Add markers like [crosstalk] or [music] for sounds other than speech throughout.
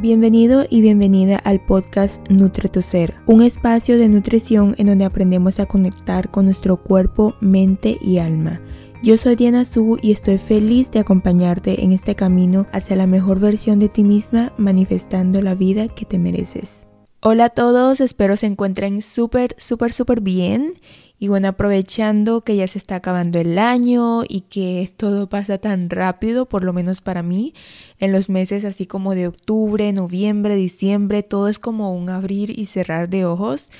Bienvenido y bienvenida al podcast Nutre tu Ser, un espacio de nutrición en donde aprendemos a conectar con nuestro cuerpo, mente y alma. Yo soy Diana Su y estoy feliz de acompañarte en este camino hacia la mejor versión de ti misma, manifestando la vida que te mereces. Hola a todos, espero se encuentren súper, súper, súper bien y bueno, aprovechando que ya se está acabando el año y que todo pasa tan rápido, por lo menos para mí, en los meses así como de octubre, noviembre, diciembre, todo es como un abrir y cerrar de ojos.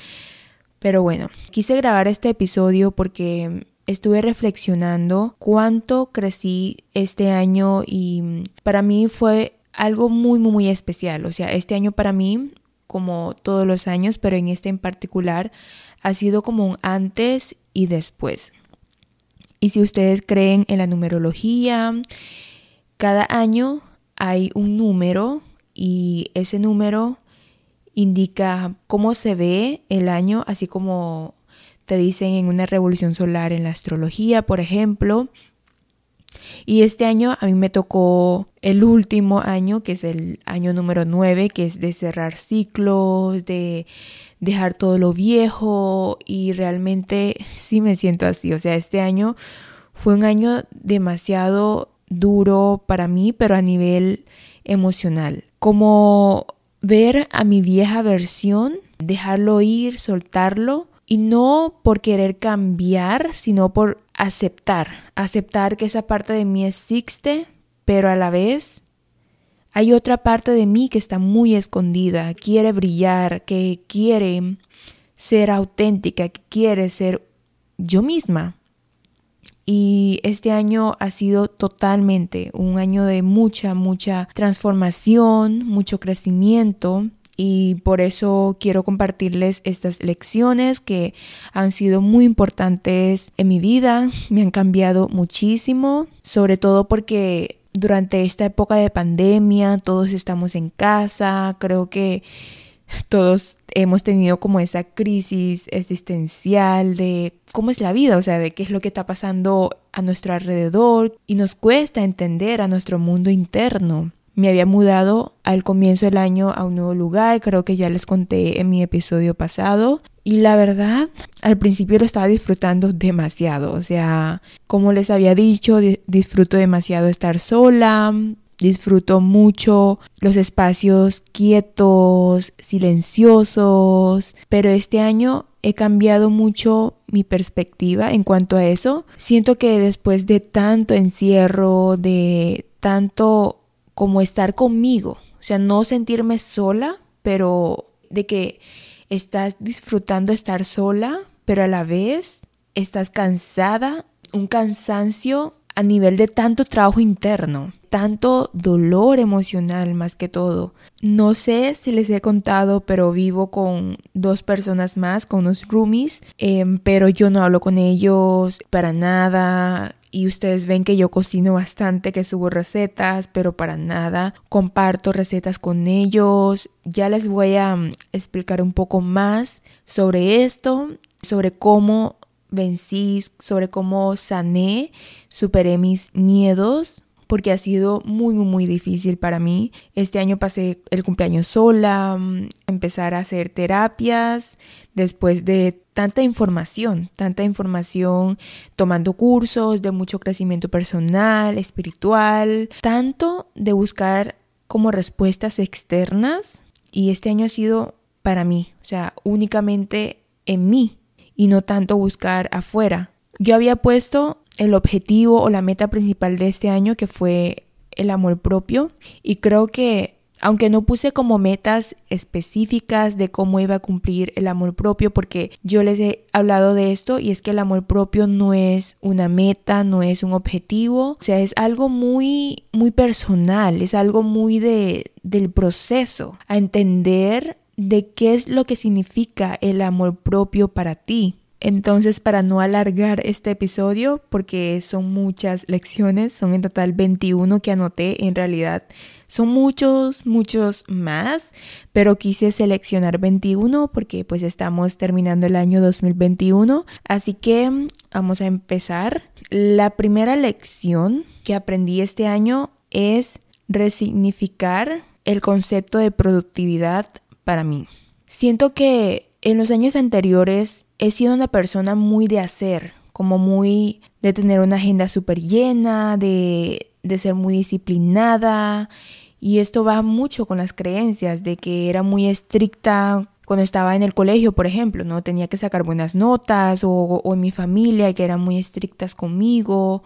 Pero bueno, quise grabar este episodio porque estuve reflexionando cuánto crecí este año y para mí fue algo muy, muy, muy especial. O sea, este año para mí, como todos los años, pero en este en particular, ha sido como un antes y después. Y si ustedes creen en la numerología, cada año hay un número y ese número indica cómo se ve el año, así como te dicen en una revolución solar en la astrología, por ejemplo. Y este año a mí me tocó el último año, que es el año número 9, que es de cerrar ciclos, de dejar todo lo viejo y realmente sí me siento así. O sea, este año fue un año demasiado duro para mí, pero a nivel emocional. Como ver a mi vieja versión, dejarlo ir, soltarlo y no por querer cambiar, sino por aceptar, aceptar que esa parte de mí existe, pero a la vez hay otra parte de mí que está muy escondida, quiere brillar, que quiere ser auténtica, que quiere ser yo misma. Y este año ha sido totalmente un año de mucha, mucha transformación, mucho crecimiento. Y por eso quiero compartirles estas lecciones que han sido muy importantes en mi vida, me han cambiado muchísimo, sobre todo porque durante esta época de pandemia, todos estamos en casa, creo que todos hemos tenido como esa crisis existencial de cómo es la vida, o sea, de qué es lo que está pasando a nuestro alrededor y nos cuesta entender a nuestro mundo interno. Me había mudado al comienzo del año a un nuevo lugar, creo que ya les conté en mi episodio pasado. Y la verdad, al principio lo estaba disfrutando demasiado. O sea, como les había dicho, disfruto demasiado estar sola, disfruto mucho los espacios quietos, silenciosos, pero este año he cambiado mucho mi perspectiva en cuanto a eso. Siento que después de tanto encierro, de tanto como estar conmigo, o sea, no sentirme sola, pero de que estás disfrutando estar sola, pero a la vez estás cansada, un cansancio a nivel de tanto trabajo interno, tanto dolor emocional más que todo. No sé si les he contado, pero vivo con dos personas más, con unos roomies, em, pero yo no hablo con ellos para nada y ustedes ven que yo cocino bastante, que subo recetas, pero para nada comparto recetas con ellos. Ya les voy a mm, explicar un poco más sobre esto, sobre cómo vencí, sobre cómo sané, superé mis miedos porque ha sido muy, muy, muy difícil para mí. Este año pasé el cumpleaños sola, mm, empezar a hacer terapias después de tanta información, tanta información, tomando cursos de mucho crecimiento personal, espiritual, tanto de buscar como respuestas externas. Y este año ha sido para mí, o sea, únicamente en mí y no tanto buscar afuera. Yo había puesto el objetivo o la meta principal de este año que fue el amor propio y creo que aunque no puse como metas específicas de cómo iba a cumplir el amor propio, porque yo les he hablado de esto y es que el amor propio no es una meta, no es un objetivo, o sea, es algo muy, muy personal, es algo muy de, del proceso, a entender de qué es lo que significa el amor propio para ti. Entonces, para no alargar este episodio, porque son muchas lecciones, son en total 21 que anoté, en realidad son muchos, muchos más, pero quise seleccionar 21 porque pues estamos terminando el año 2021, así que vamos a empezar. La primera lección que aprendí este año es resignificar el concepto de productividad para mí. Siento que en los años anteriores he sido una persona muy de hacer, como muy de tener una agenda súper llena, de, de ser muy disciplinada. Y esto va mucho con las creencias de que era muy estricta cuando estaba en el colegio, por ejemplo, ¿no? Tenía que sacar buenas notas o, o, en mi familia que eran muy estrictas conmigo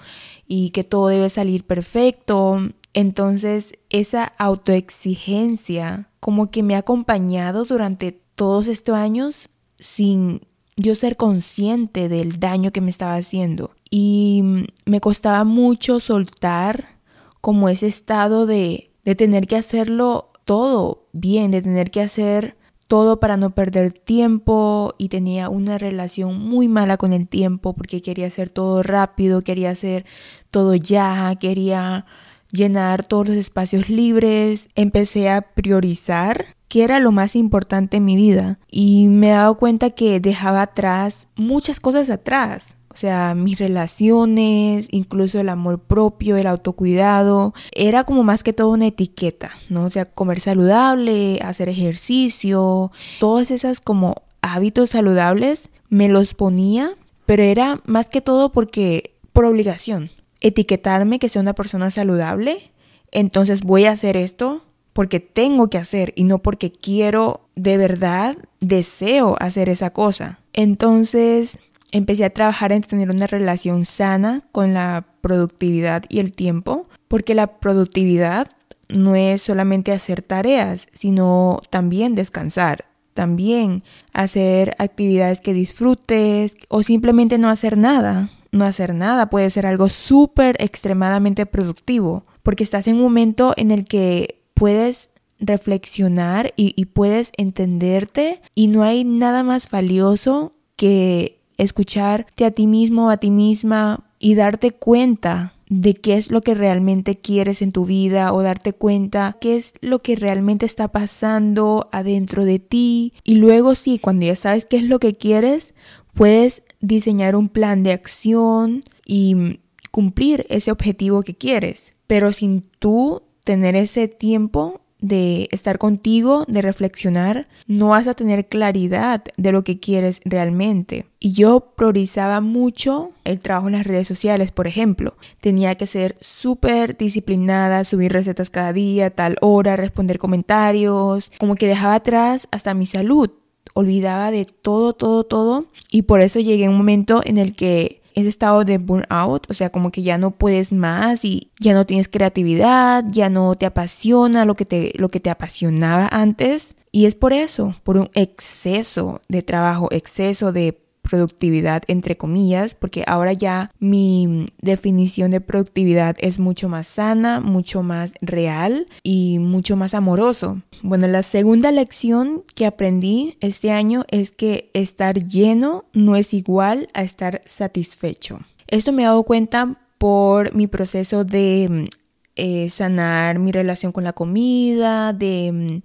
y que todo debe salir perfecto. Entonces, esa autoexigencia como que me ha acompañado durante todos estos años sin yo ser consciente del daño que me estaba haciendo. Y me costaba mucho soltar como ese estado de, de tener que hacerlo todo bien, de tener que hacer todo para no perder tiempo y tenía una relación muy mala con el tiempo porque quería hacer todo rápido, quería hacer todo ya, quería llenar todos los espacios libres, empecé a priorizar qué era lo más importante en mi vida y me he dado cuenta que dejaba atrás muchas cosas atrás. O sea, mis relaciones, incluso el amor propio, el autocuidado, era como más que todo una etiqueta, ¿no? O sea, comer saludable, hacer ejercicio, todas esas como hábitos saludables me los ponía, pero era más que todo porque por obligación. Etiquetarme que sea una persona saludable, entonces voy a hacer esto porque tengo que hacer y no porque quiero de verdad, deseo hacer esa cosa. Entonces empecé a trabajar en tener una relación sana con la productividad y el tiempo, porque la productividad no es solamente hacer tareas, sino también descansar, también hacer actividades que disfrutes o simplemente no hacer nada. No hacer nada puede ser algo súper extremadamente productivo, porque estás en un momento en el que puedes reflexionar y, puedes entenderte y no hay nada más valioso que escucharte a ti mismo, a ti misma y darte cuenta de qué es lo que realmente quieres en tu vida o darte cuenta qué es lo que realmente está pasando adentro de ti. Y luego sí, cuando ya sabes qué es lo que quieres, puedes diseñar un plan de acción y cumplir ese objetivo que quieres. Pero sin tú tener ese tiempo de estar contigo, de reflexionar, no vas a tener claridad de lo que quieres realmente. Y yo priorizaba mucho el trabajo en las redes sociales, por ejemplo. Tenía que ser súper disciplinada, subir recetas cada día, tal hora, responder comentarios, como que dejaba atrás hasta mi salud. Olvidaba de todo, todo, todo. Y por eso llegué a un momento en el que ese estado de burnout, o sea, como que ya no puedes más y ya no tienes creatividad, ya no te apasiona lo que te, lo que te apasionaba antes. Y es por eso, por un exceso de trabajo, exceso de productividad entre comillas, porque ahora ya mi definición de productividad es mucho más sana, mucho más real y mucho más amoroso. Bueno, la segunda lección que aprendí este año es que estar lleno no es igual a estar satisfecho. Esto me he dado cuenta por mi proceso de eh, sanar mi relación con la comida, de,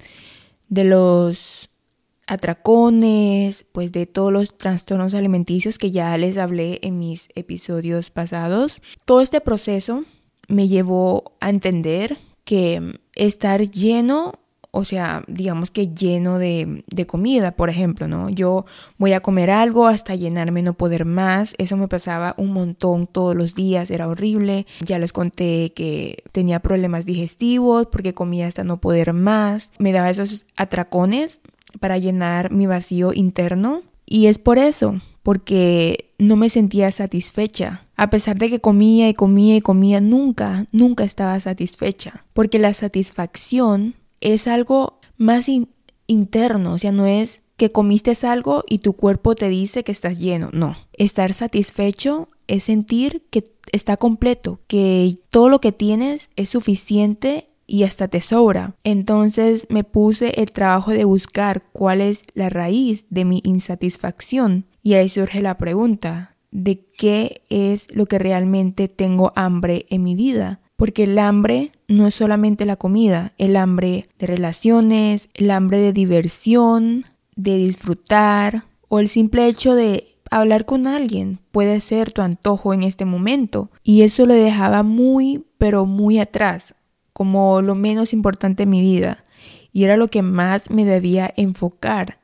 de los atracones, pues de todos los trastornos alimenticios que ya les hablé en mis episodios pasados. Todo este proceso me llevó a entender que estar lleno, o sea, digamos que lleno de, de, comida, por ejemplo, ¿no? Yo voy a comer algo hasta llenarme, no poder más. Eso me pasaba un montón todos los días, era horrible. Ya les conté que tenía problemas digestivos porque comía hasta no poder más. Me daba esos atracones para llenar mi vacío interno. Y es por eso, porque no me sentía satisfecha. A pesar de que comía y comía y comía, nunca, nunca estaba satisfecha. Porque la satisfacción es algo más interno, o sea, no es que comiste algo y tu cuerpo te dice que estás lleno. No, estar satisfecho es sentir que está completo, que todo lo que tienes es suficiente y hasta te sobra. Entonces me puse el trabajo de buscar cuál es la raíz de mi insatisfacción y ahí surge la pregunta de qué es lo que realmente tengo hambre en mi vida. Porque el hambre no es solamente la comida, el hambre de relaciones, el hambre de diversión, de disfrutar o el simple hecho de hablar con alguien puede ser tu antojo en este momento. Y eso lo dejaba muy, pero muy atrás como lo menos importante en mi vida. y era lo que más me debía enfocar.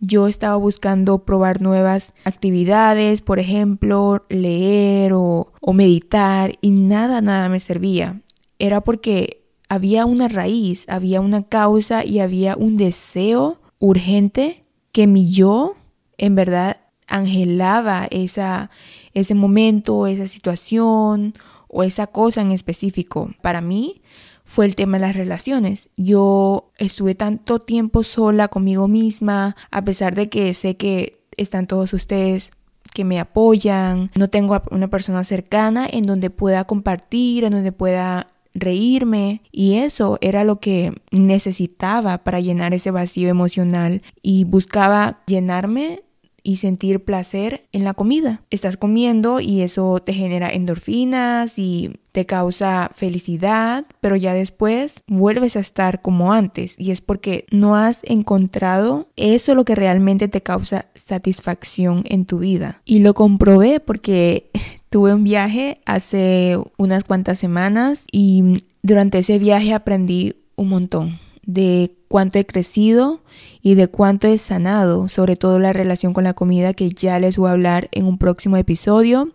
Yo estaba buscando probar nuevas actividades, por ejemplo, leer o, o meditar y nada, nada me servía. Era porque había una raíz, había una causa y había un deseo urgente que mi yo en verdad angelaba esa, ese momento, esa situación o esa cosa en específico. Para mí fue el tema de las relaciones. Yo estuve tanto tiempo sola conmigo misma, a pesar de que sé que están todos ustedes que me apoyan, no tengo una persona cercana en donde pueda compartir, en donde pueda reírme. Y eso era lo que necesitaba para llenar ese vacío emocional. Y buscaba llenarme y sentir placer en la comida. Estás comiendo y eso te genera endorfinas y te causa felicidad, pero ya después vuelves a estar como antes y es porque no has encontrado eso lo que realmente te causa satisfacción en tu vida. Y lo comprobé porque [laughs] tuve un viaje hace unas cuantas semanas y durante ese viaje aprendí un montón de cuánto he crecido y de cuánto he sanado, sobre todo la relación con la comida que ya les voy a hablar en un próximo episodio,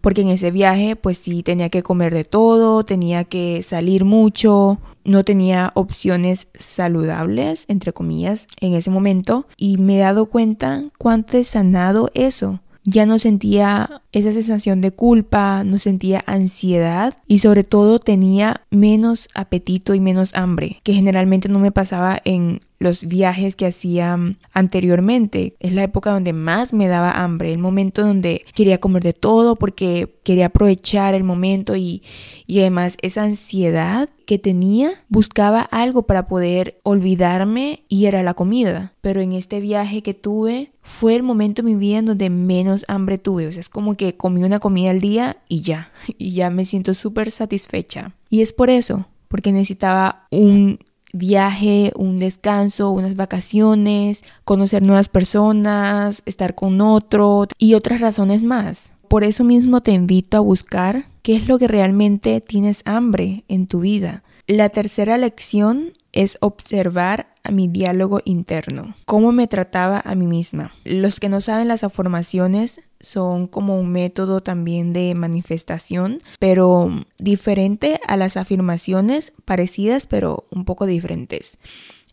porque en ese viaje pues sí tenía que comer de todo, tenía que salir mucho, no tenía opciones saludables, entre comillas, en ese momento y me he dado cuenta cuánto he sanado eso ya no sentía esa sensación de culpa, no sentía ansiedad y sobre todo tenía menos apetito y menos hambre, que generalmente no me pasaba en los viajes que hacía anteriormente. Es la época donde más me daba hambre, el momento donde quería comer de todo porque quería aprovechar el momento y, y además esa ansiedad que tenía buscaba algo para poder olvidarme y era la comida. Pero en este viaje que tuve fue el momento en mi vida en donde menos hambre tuve. O sea, es como que comí una comida al día y ya. [laughs] Y ya me siento súper satisfecha. Y es por eso, porque necesitaba un viaje, un descanso, unas vacaciones, conocer nuevas personas, estar con otro y otras razones más. Por eso mismo te invito a buscar qué es lo que realmente tienes hambre en tu vida. La tercera lección es observar a mi diálogo interno, cómo me trataba a mí misma. Los que no saben las afirmaciones son como un método también de manifestación, pero diferente a las afirmaciones parecidas, pero un poco diferentes.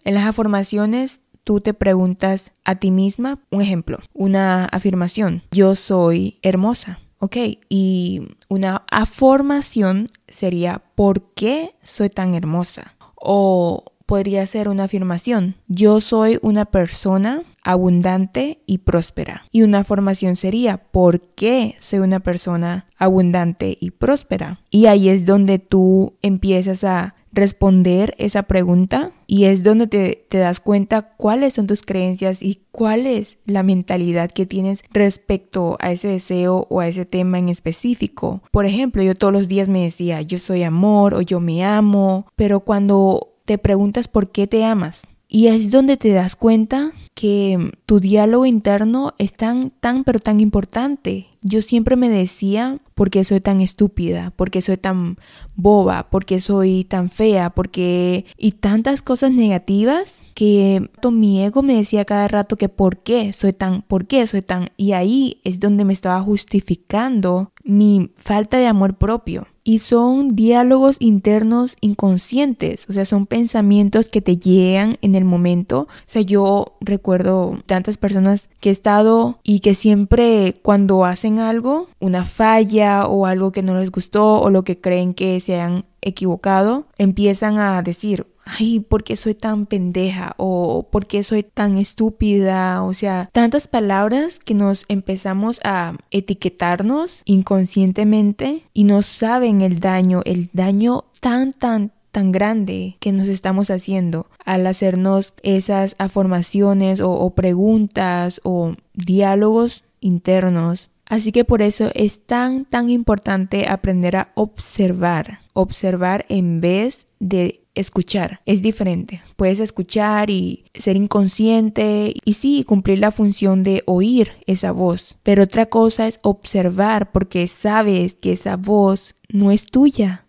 En las afirmaciones tú te preguntas a ti misma, un ejemplo, una afirmación, yo soy hermosa. Ok, y una afirmación sería ¿por qué soy tan hermosa? O podría ser una afirmación, yo soy una persona abundante y próspera. Y una afirmación sería, ¿por qué soy una persona abundante y próspera? Y ahí es donde tú empiezas a responder esa pregunta y es donde te, te, das cuenta cuáles son tus creencias y cuál es la mentalidad que tienes respecto a ese deseo o a ese tema en específico. Por ejemplo, yo todos los días me decía, yo soy amor o yo me amo, pero cuando te preguntas por qué te amas, y es donde te das cuenta que tu diálogo interno es tan, tan, pero tan importante. Yo siempre me decía, ¿por qué soy tan estúpida? ¿Por qué soy tan boba? ¿Por qué soy tan fea? ¿Por qué? Y tantas cosas negativas que mi ego me decía cada rato que por qué soy tan, por qué soy tan. Y ahí es donde me estaba justificando mi falta de amor propio. Y son diálogos internos inconscientes, o sea, son pensamientos que te llegan en el momento. O sea, yo recuerdo tantas personas que he estado y que siempre cuando hacen algo, una falla o algo que no les gustó o lo que creen que se han equivocado, empiezan a decir, ay, ¿por qué soy tan pendeja? o ¿por qué soy tan estúpida? O sea, tantas palabras que nos empezamos a etiquetarnos inconscientemente y no saben el daño, el daño tan, tan, tan grande que nos estamos haciendo al hacernos esas afirmaciones o, o preguntas o diálogos internos Así que por eso es tan, tan importante aprender a observar, observar en vez de escuchar. Es diferente. Puedes escuchar y ser inconsciente y sí, cumplir la función de oír esa voz. Pero otra cosa es observar porque sabes que esa voz no es tuya.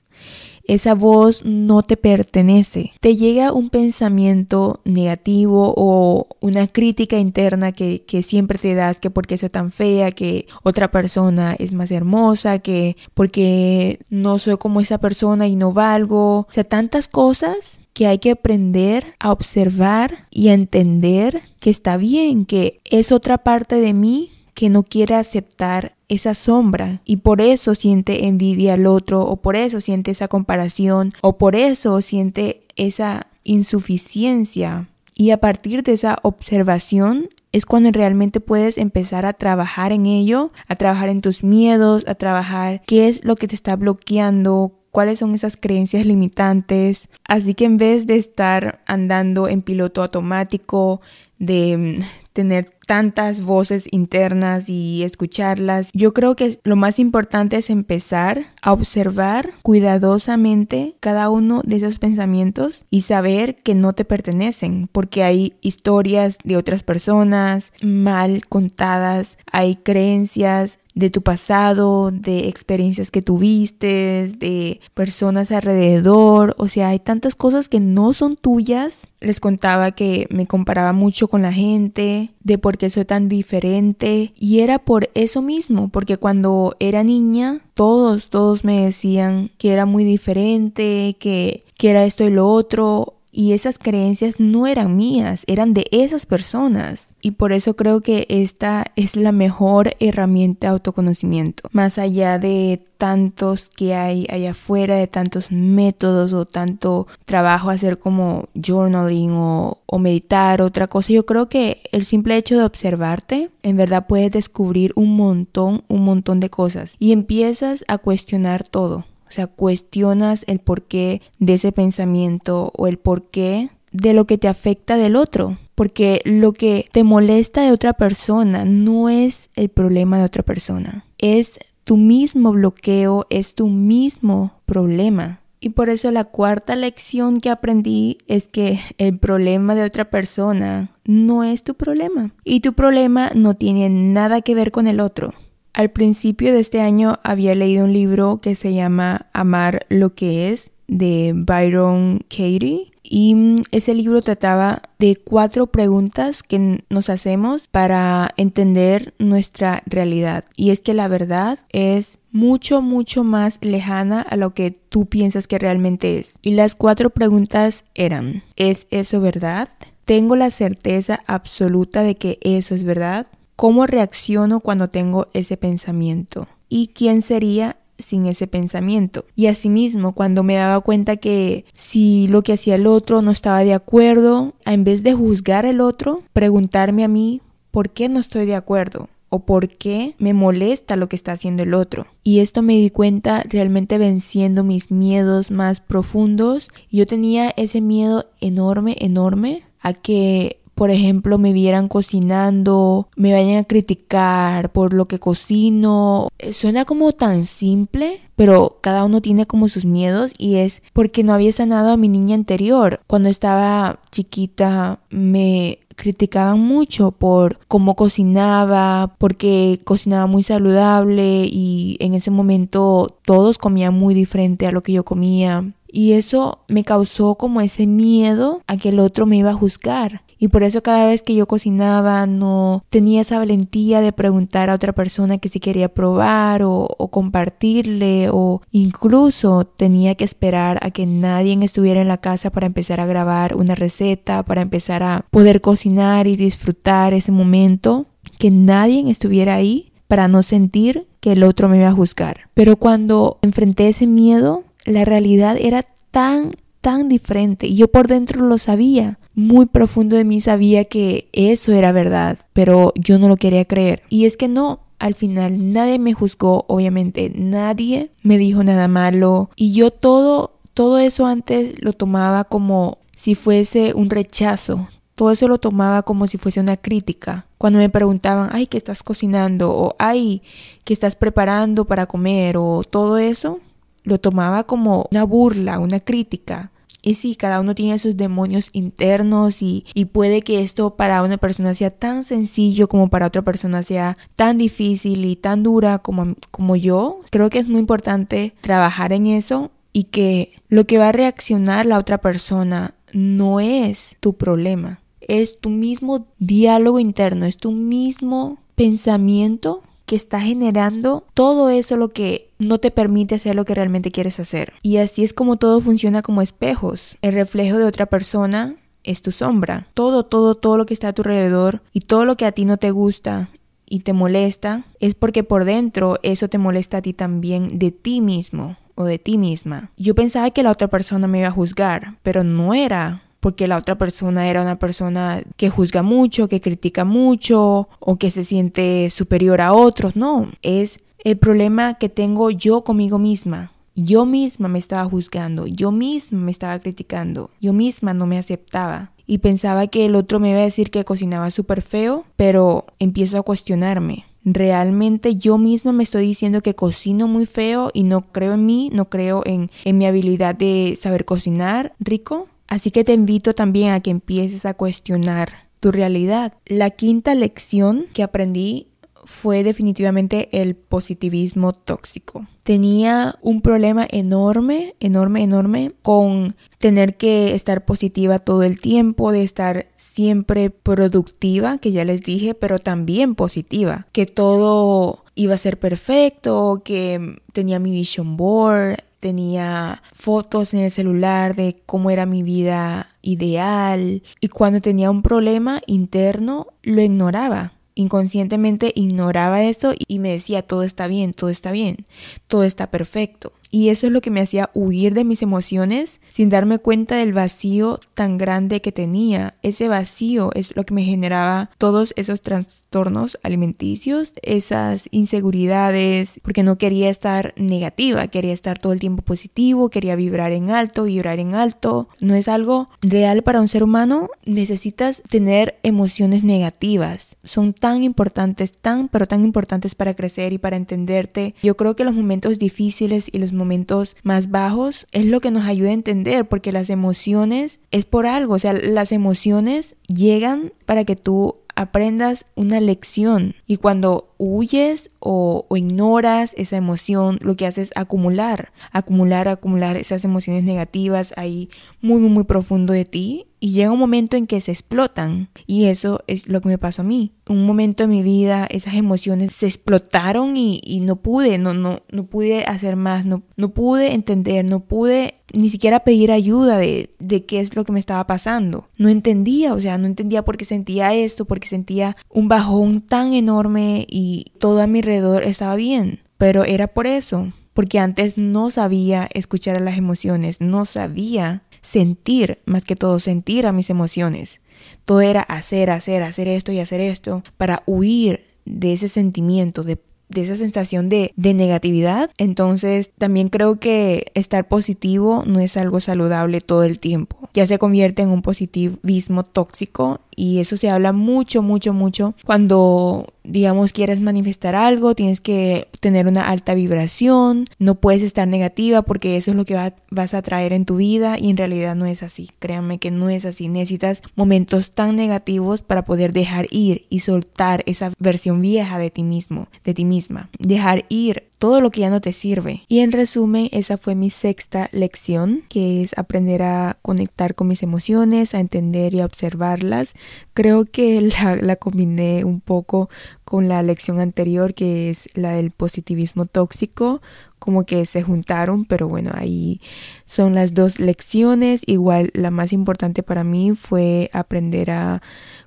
Esa voz no te pertenece. Te llega un pensamiento negativo o una crítica interna que, que siempre te das que porque soy tan fea, que otra persona es más hermosa, que porque no soy como esa persona y no valgo. O sea, tantas cosas que hay que aprender a observar y a entender que está bien, que es otra parte de mí que no quiere aceptar esa sombra y por eso siente envidia al otro o por eso siente esa comparación o por eso siente esa insuficiencia. Y a partir de esa observación es cuando realmente puedes empezar a trabajar en ello, a trabajar en tus miedos, a trabajar qué es lo que te está bloqueando, cuáles son esas creencias limitantes. Así que en vez de estar andando en piloto automático, de mm, tener tantas voces internas y escucharlas. Yo creo que lo más importante es empezar a observar cuidadosamente cada uno de esos pensamientos y saber que no te pertenecen, porque hay historias de otras personas mal contadas, hay creencias de tu pasado, de experiencias que tuviste, de personas alrededor, o sea, hay tantas cosas que no son tuyas. Les contaba que me comparaba mucho con la gente, de por qué soy tan diferente, y era por eso mismo, porque cuando era niña, todos, todos me decían que era muy diferente, que, que era esto y lo otro, y esas creencias no eran mías, eran de esas personas. Y por eso creo que esta es la mejor herramienta de autoconocimiento. Más allá de tantos que hay allá afuera, de tantos métodos o tanto trabajo hacer como journaling o, o meditar, otra cosa, yo creo que el simple hecho de observarte, en verdad puedes descubrir un montón, un montón de cosas. Y empiezas a cuestionar todo. O sea, cuestionas el porqué de ese pensamiento o el porqué de lo que te afecta del otro. Porque lo que te molesta de otra persona no es el problema de otra persona. Es tu mismo bloqueo, es tu mismo problema. Y por eso la cuarta lección que aprendí es que el problema de otra persona no es tu problema. Y tu problema no tiene nada que ver con el otro. Al principio de este año había leído un libro que se llama Amar lo que es de Byron Katie y mm, ese libro trataba de cuatro preguntas que nos hacemos para entender nuestra realidad y es que la verdad es mucho mucho más lejana a lo que tú piensas que realmente es y las cuatro preguntas eran ¿es eso verdad? ¿Tengo la certeza absoluta de que eso es verdad? ¿Cómo reacciono cuando tengo ese pensamiento? ¿Y quién sería sin ese pensamiento. Y asimismo, cuando me daba cuenta que si lo que hacía el otro no estaba de acuerdo, en vez de juzgar al otro, preguntarme a mí por qué no estoy de acuerdo o por qué me molesta lo que está haciendo el otro. Y esto me di cuenta realmente venciendo mis miedos más profundos. Yo tenía ese miedo enorme, enorme a que por ejemplo, me vieran cocinando, me vayan a criticar por lo que cocino. Eh, suena como tan simple, pero cada uno tiene como sus miedos y es porque no había sanado a mi niña anterior. Cuando estaba chiquita me criticaban mucho por cómo cocinaba, porque cocinaba muy saludable y en ese momento todos comían muy diferente a lo que yo comía. Y eso me causó como ese miedo a que el otro me iba a juzgar. Y por eso cada vez que yo cocinaba no tenía esa valentía de preguntar a otra persona que si quería probar o, compartirle o incluso tenía que esperar a que nadie estuviera en la casa para empezar a grabar una receta, para empezar a poder cocinar y disfrutar ese momento, que nadie estuviera ahí para no sentir que el otro me iba a juzgar. Pero cuando enfrenté ese miedo, la realidad era tan tan diferente y yo por dentro lo sabía. Muy profundo de mí sabía que eso era verdad, pero yo no lo quería creer. Y es que no, al final nadie me juzgó, obviamente, nadie me dijo nada malo y yo todo todo eso antes lo tomaba como si fuese un rechazo. Todo eso lo tomaba como si fuese una crítica. Cuando me preguntaban, ay, ¿qué estás cocinando? O ay, ¿qué estás preparando para comer? O todo eso, lo tomaba como una burla, una crítica. Y sí, cada uno tiene sus demonios internos y, y, puede que esto para una persona sea tan sencillo como para otra persona sea tan difícil y tan dura como, como yo. Creo que es muy importante trabajar en eso y que Lo que va a reaccionar la otra persona no es tu problema, es tu mismo diálogo interno, es tu mismo pensamiento que está generando todo eso lo que no te permite hacer lo que realmente quieres hacer. Y así es como todo funciona como espejos. El reflejo de otra persona es tu sombra. Todo, todo, todo lo que está a tu alrededor y todo lo que a ti no te gusta y te molesta es porque por dentro eso te molesta a ti también de ti mismo o de ti misma. Yo pensaba que la otra persona me iba a juzgar, pero no era porque la otra persona era una persona que juzga mucho, que critica mucho o que se siente superior a otros. No, es el problema que tengo yo conmigo misma. Yo misma me estaba juzgando, yo misma me estaba criticando, yo misma no me aceptaba y pensaba que el otro me iba a decir que cocinaba súper feo, pero empiezo a cuestionarme. Realmente yo misma me estoy diciendo que cocino muy feo y no creo en mí, no creo en, en mi habilidad de saber cocinar rico. Así que te invito también a que empieces a cuestionar tu realidad. La quinta lección que aprendí fue definitivamente el positivismo tóxico. Tenía un problema enorme, enorme, enorme con tener que estar positiva todo el tiempo, de estar siempre productiva, que ya les dije, pero también positiva, que todo iba a ser perfecto, que tenía mi vision board, tenía fotos en el celular de cómo era mi vida ideal y cuando tenía un problema interno lo ignoraba. Inconscientemente ignoraba eso y me decía todo está bien, todo está bien, todo está perfecto. Y eso es lo que me hacía huir de mis emociones sin darme cuenta del vacío tan grande que tenía. Ese vacío es lo que me generaba todos esos trastornos alimenticios, esas inseguridades, porque no quería estar negativa, quería estar todo el tiempo positivo, quería vibrar en alto, vibrar en alto. No es algo real para un ser humano. Necesitas tener emociones negativas. Son tan importantes, tan, pero tan importantes para crecer y para entenderte. Yo creo que los momentos difíciles y los momentos más bajos es lo que nos ayuda a entender, porque las emociones es por algo, o sea, las emociones llegan para que tú aprendas una lección. Y cuando huyes o, ignoras esa emoción, lo que haces es acumular, acumular, acumular esas emociones negativas ahí muy, muy, muy profundo de ti y llega un momento en que se explotan y eso es lo que me pasó a mí. Un momento en mi vida esas emociones se explotaron y, no pude, no, no, no pude hacer más, no, no pude entender, no pude ni siquiera pedir ayuda de, de qué es lo que me estaba pasando. No entendía, o sea, no entendía por qué sentía esto, porque sentía un bajón tan enorme y todo a mi alrededor estaba bien. Pero era por eso, porque antes no sabía escuchar a las emociones, no sabía sentir, más que todo sentir a mis emociones. Todo era hacer, hacer, hacer esto y hacer esto para huir de ese sentimiento, de, esa sensación de, de negatividad. Entonces también creo que estar positivo no es algo saludable todo el tiempo. Ya se convierte en un positivismo tóxico y eso se habla mucho, mucho, mucho cuando digamos, quieres manifestar algo, tienes que tener una alta vibración, no puedes estar negativa porque eso es lo que vas a traer en tu vida y en realidad no es así. Créanme que no es así. Necesitas momentos tan negativos para poder dejar ir y soltar esa versión vieja de ti mismo, de ti misma. Dejar ir todo lo que ya no te sirve. Y en resumen, esa fue mi sexta lección, que es aprender a conectar con mis emociones, a entender y a observarlas. Creo que [laughs] la, la combiné un poco con la lección anterior, que es la del positivismo tóxico, como que se juntaron, pero bueno, ahí son las dos lecciones. Igual la más importante para mí fue aprender a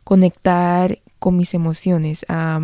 conectar con mis emociones, a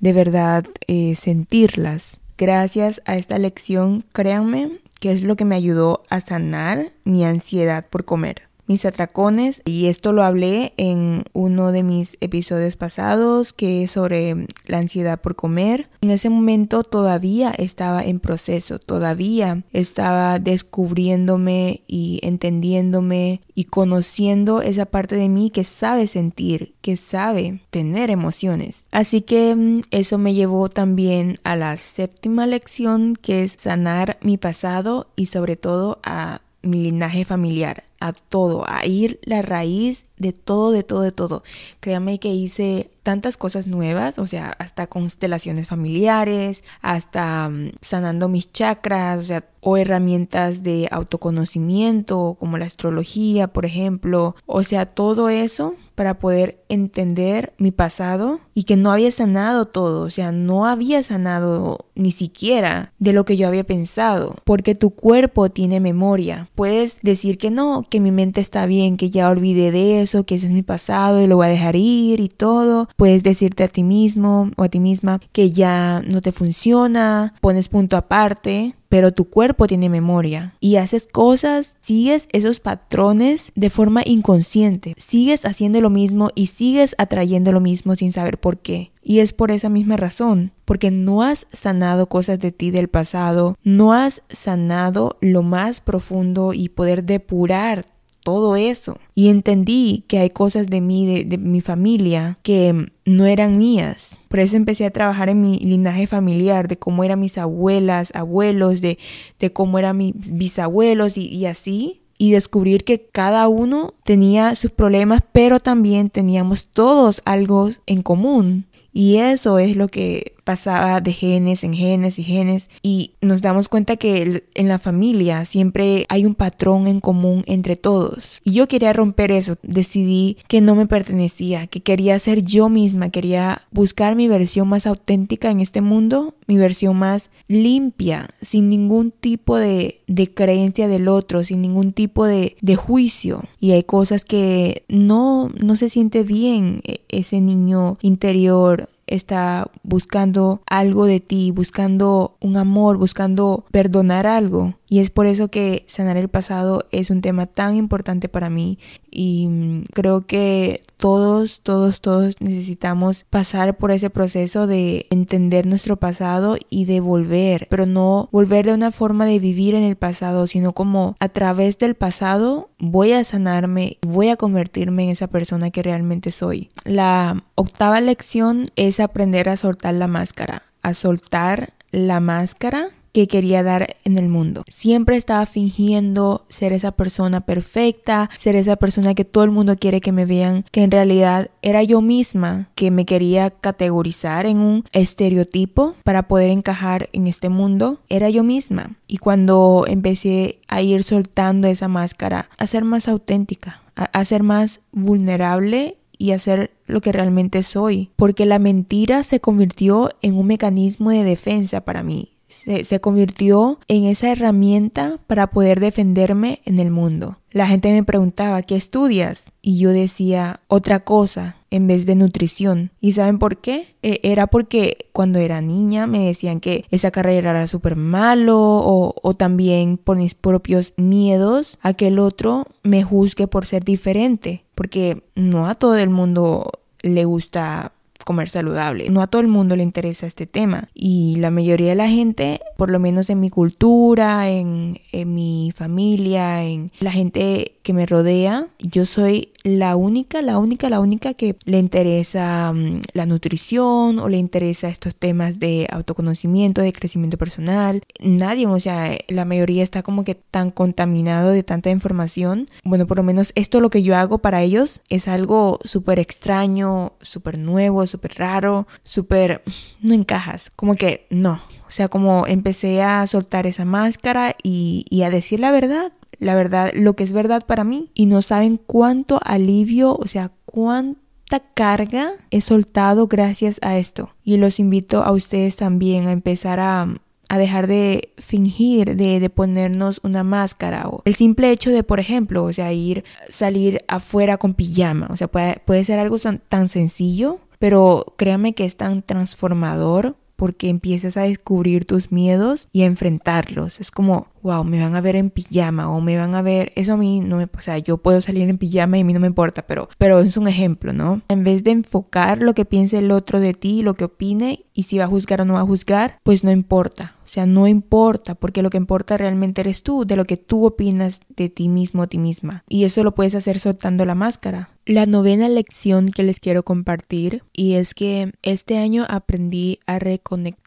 de verdad eh, sentirlas Gracias a esta lección, créanme que es lo que me ayudó a sanar mi ansiedad por comer mis atracones y esto lo hablé en uno de mis episodios pasados que es sobre la ansiedad por comer. En ese momento todavía estaba en proceso, todavía estaba descubriéndome y entendiéndome y conociendo esa parte de mí que sabe sentir, que sabe tener emociones. Así que mm, eso me llevó también a la séptima lección que es sanar mi pasado y sobre todo a mi linaje familiar, a todo, a ir la raíz de todo, de todo, de todo. Créame que hice tantas cosas nuevas, o sea, hasta constelaciones familiares, hasta mm, sanando mis chakras, o sea, o herramientas de autoconocimiento como la astrología, por ejemplo, o sea, todo eso para poder entender mi pasado y que no había sanado todo, o sea, no había sanado ni siquiera de lo que yo había pensado, porque tu cuerpo tiene memoria. Puedes decir que no, que mi mente está bien, que ya olvidé de eso, que ese es mi pasado y lo voy a dejar ir y todo. Puedes decirte a ti mismo o a ti misma que ya no te funciona, pones punto aparte, pero tu cuerpo tiene memoria y haces cosas, sigues esos patrones de forma inconsciente, sigues haciendo lo mismo y sigues atrayendo lo mismo sin saber por qué. Y es por esa misma razón, porque no has sanado cosas de ti del pasado, no has sanado lo más profundo y poder depurar todo eso. Y entendí que hay cosas de mí, de, mi familia, que no eran mías. Por eso empecé a trabajar en mi linaje familiar, de cómo eran mis abuelas, abuelos, de, de cómo eran mis bisabuelos y, y así. Y descubrir que cada uno tenía sus problemas, pero también teníamos todos algo en común. Y eso es lo que pasaba de genes en genes y genes y nos damos cuenta que en la familia siempre hay un patrón en común entre todos. Y yo quería romper eso, decidí que no me pertenecía, que quería ser yo misma, quería buscar mi versión más auténtica en este mundo, mi versión más limpia, sin ningún tipo de, de creencia del otro, sin ningún tipo de, de juicio. Y hay cosas que no, no se siente bien e, ese niño interior está buscando algo de ti, buscando un amor, buscando perdonar algo. Y es por eso que sanar el pasado es un tema tan importante para mí y mm, creo que todos, todos, todos necesitamos pasar por ese proceso de entender nuestro pasado y de volver, pero no volver de una forma de vivir en el pasado, sino como a través del pasado voy a sanarme, voy a convertirme en esa persona que realmente soy. La octava lección es aprender a soltar la máscara, a soltar la máscara que quería dar en el mundo. Siempre estaba fingiendo ser esa persona perfecta, ser esa persona que todo el mundo quiere que me vean, que en realidad era yo misma que me quería categorizar en un estereotipo para poder encajar en este mundo. Era yo misma. Y cuando empecé a ir soltando esa máscara, a ser más auténtica, a, ser más vulnerable y hacer lo que realmente soy, porque la mentira se convirtió en un mecanismo de defensa para mí se, convirtió en esa herramienta para poder defenderme en el mundo. La gente me preguntaba, ¿qué estudias? Y yo decía otra cosa en vez de nutrición. ¿Y saben por qué? E, era porque cuando era niña me decían que esa carrera era súper malo o, o también por mis propios miedos a que el otro me juzgue por ser diferente. Porque no a todo el mundo le gusta comer saludable. No a todo el mundo le interesa este tema y la mayoría de la gente, por lo menos en mi cultura, en, en mi familia, en la gente que me rodea, yo soy la única, la única, la única que le interesa um, la nutrición o le interesa estos temas de autoconocimiento, de crecimiento personal. Nadie, o sea, la mayoría está como que tan contaminado de tanta información. Bueno, por lo menos esto lo que yo hago para ellos es algo súper extraño, súper nuevo, súper raro, súper... no encajas. Como que no. O sea, como empecé a soltar esa máscara y, a decir la verdad la verdad, lo que es verdad para mí y no saben cuánto alivio, o sea, cuánta carga he soltado gracias a esto. Y los invito a ustedes también a empezar a, a dejar de fingir, de, de, ponernos una máscara o el simple hecho de, por ejemplo, o sea, ir, salir afuera con pijama, o sea, puede, puede ser algo tan, tan sencillo, pero créame que es tan transformador porque empiezas a descubrir tus miedos y a enfrentarlos. Es como, wow, me van a ver en pijama o me van a ver, eso a mí no me, o sea, yo puedo salir en pijama y a mí no me importa, pero, pero es un ejemplo, ¿no? En vez de enfocar lo que piense el otro de ti, lo que opine y si va a juzgar o no va a juzgar, pues no importa. O sea, no importa, porque lo que importa realmente eres tú, de lo que tú opinas de ti mismo o ti misma. Y eso lo puedes hacer soltando la máscara. La novena lección que les quiero compartir y es que este año aprendí a reconectar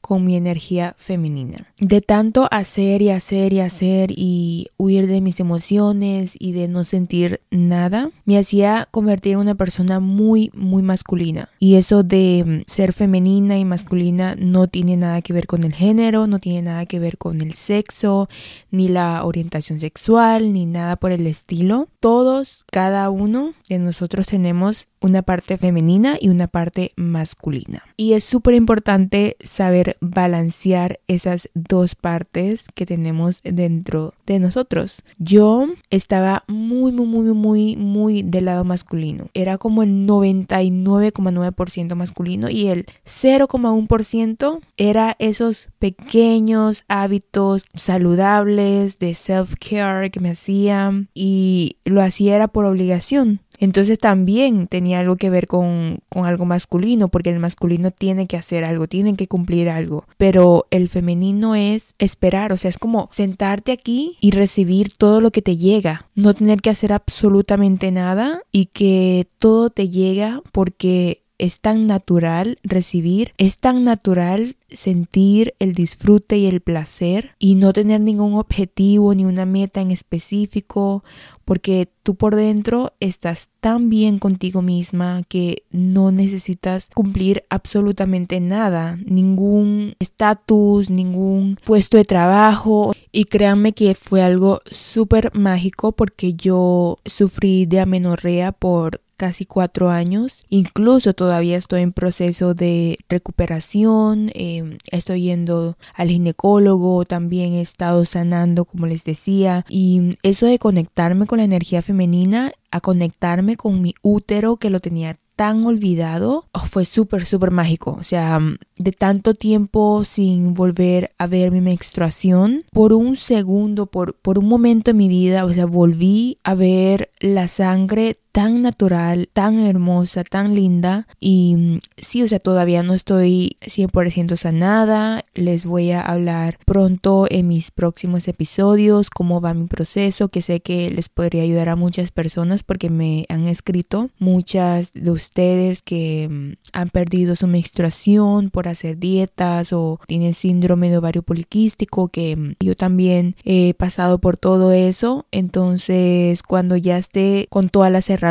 con mi energía femenina. De tanto hacer y hacer y hacer y huir de mis emociones y de no sentir nada, me hacía convertir en una persona muy, muy masculina. Y eso de ser femenina y masculina no tiene nada que ver con el género, no tiene nada que ver con el sexo, ni la orientación sexual, ni nada por el estilo. Todos, cada uno de nosotros tenemos una parte femenina y una parte masculina. Y es súper importante saber balancear esas dos partes que tenemos dentro de nosotros. Yo estaba muy, muy, muy, muy, muy del lado masculino. Era como el 99,9% masculino y el 0,1% era esos pequeños hábitos saludables de self-care que me hacían y lo hacía era por obligación. Entonces también tenía algo que ver con, con, algo masculino, porque el masculino tiene que hacer algo, tiene que cumplir algo, pero el femenino es esperar, o sea, es como sentarte aquí y recibir todo lo que te llega, no tener que hacer absolutamente nada y que todo te llega porque es tan natural recibir, es tan natural sentir el disfrute y el placer y no tener ningún objetivo ni una meta en específico porque tú por dentro estás tan bien contigo misma que no necesitas cumplir absolutamente nada, ningún estatus, ningún puesto de trabajo. Y créanme que fue algo súper mágico porque yo sufrí de amenorrea por casi cuatro años. Incluso todavía estoy en proceso de recuperación. Em, estoy yendo al ginecólogo. También he estado sanando, como les decía. Y eso de conectarme con la energía femenina a conectarme con mi útero que lo tenía tan olvidado, oh, fue súper, súper mágico. O sea, de tanto tiempo sin volver a ver mi menstruación, por un segundo, por, por un momento en mi vida, o sea, volví a ver la sangre tan natural, tan hermosa, tan linda. Y sí, o sea, todavía no estoy 100% sanada. Les voy a hablar pronto en mis próximos episodios cómo va mi proceso, que sé que les podría ayudar a muchas personas porque me han escrito muchas de ustedes que mm, han perdido su menstruación por hacer dietas o tienen síndrome de ovario poliquístico, que mm, yo también he pasado por todo eso. Entonces, cuando ya esté con todas las herramientas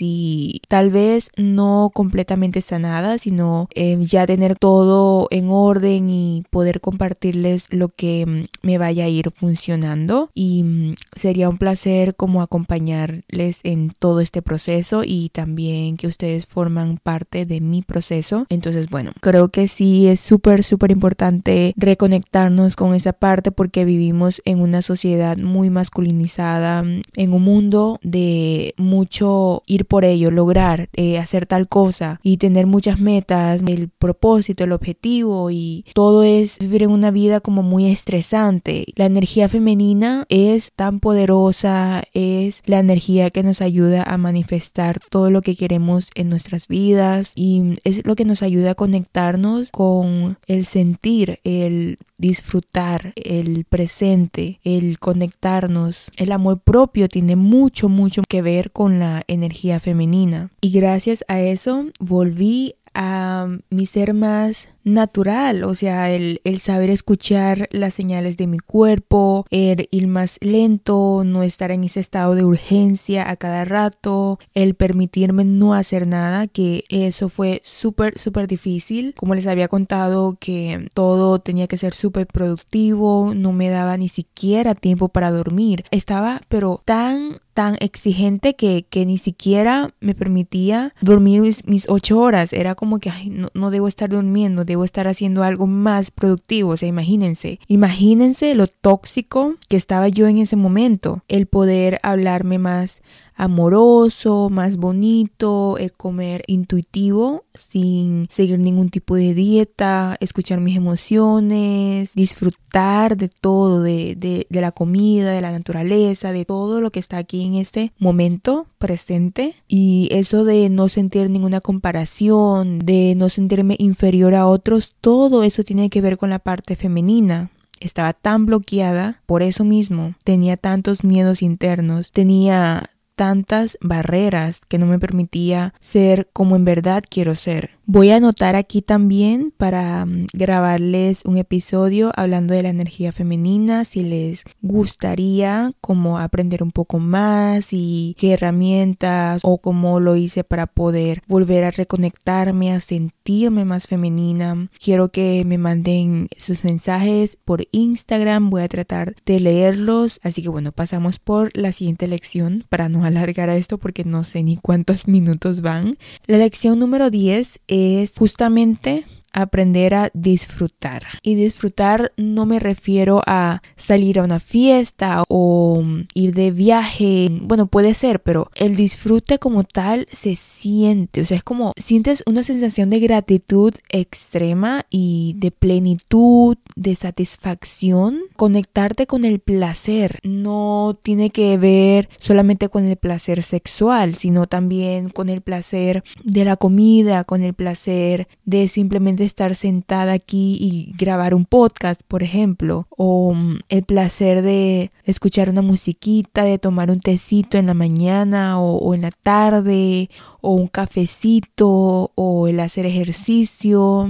y tal vez no completamente sanada, sino eh, ya tener todo en orden y poder compartirles lo que mm, me vaya a ir funcionando. Y sería un placer como acompañarles en todo este proceso y también que ustedes forman parte de mi proceso. Entonces, bueno, creo que sí es súper, súper importante reconectarnos con esa parte porque vivimos en una sociedad muy masculinizada, en un mundo de mucho ir por ello, lograr, eh, hacer tal cosa y tener muchas metas, el propósito, el objetivo y todo es vivir una vida como muy estresante. La energía femenina es tan poderosa, es la energía que nos ayuda a manifestar todo lo que queremos en nuestras vidas y es lo que nos ayuda a conectarnos con el sentir, el disfrutar, el presente, el conectarnos. El amor propio tiene mucho, mucho que ver con la energía femenina. Y gracias a eso volví a mi ser más natural, o sea, el, saber escuchar las señales de mi cuerpo, el ir más lento, no estar en ese estado de urgencia a cada rato, el permitirme no hacer nada, que eso fue súper, súper difícil. Como les había contado que todo tenía que ser súper productivo, no me daba ni siquiera tiempo para dormir. Estaba pero tan tan exigente que, que ni siquiera me permitía dormir mis, ocho horas. Era como que no, no debo estar durmiendo, debo estar haciendo algo más productivo. O sea, imagínense, imagínense lo tóxico que estaba yo en ese momento. El poder hablarme más amoroso, más bonito, el comer intuitivo sin seguir ningún tipo de dieta, escuchar mis emociones, disfrutar de todo, de, de, de la comida, de la naturaleza, de todo lo que está aquí en este momento presente. Y eso de no sentir ninguna comparación, de no sentirme inferior a otros, todo eso tiene que ver con la parte femenina. Estaba tan bloqueada por eso mismo, tenía tantos miedos internos, tenía tantas barreras que no me permitía ser como en verdad quiero ser. Voy a anotar aquí también para mm, grabarles un episodio hablando de la energía femenina, si les gustaría como aprender un poco más y qué herramientas o cómo lo hice para poder volver a reconectarme, a sentirme más femenina. Quiero que me manden sus mensajes por Instagram, voy a tratar de leerlos. Así que bueno, pasamos por la siguiente lección para no alargar a esto porque no sé ni cuántos [laughs] minutos van. La lección número 10 es justamente aprender a disfrutar. Y disfrutar no me refiero a salir a una fiesta o ir de viaje. Bueno, puede ser, pero el disfrute como tal se siente. O sea, es como sientes una sensación de gratitud extrema y de plenitud, de satisfacción. Conectarte con el placer no tiene que ver solamente con el placer sexual, sino también con el placer de la comida, con el placer de simplemente estar sentada aquí y grabar un podcast, por ejemplo, o mm, el placer de escuchar una musiquita, de tomar un tecito en la mañana o, o en la tarde, o un cafecito, o el hacer ejercicio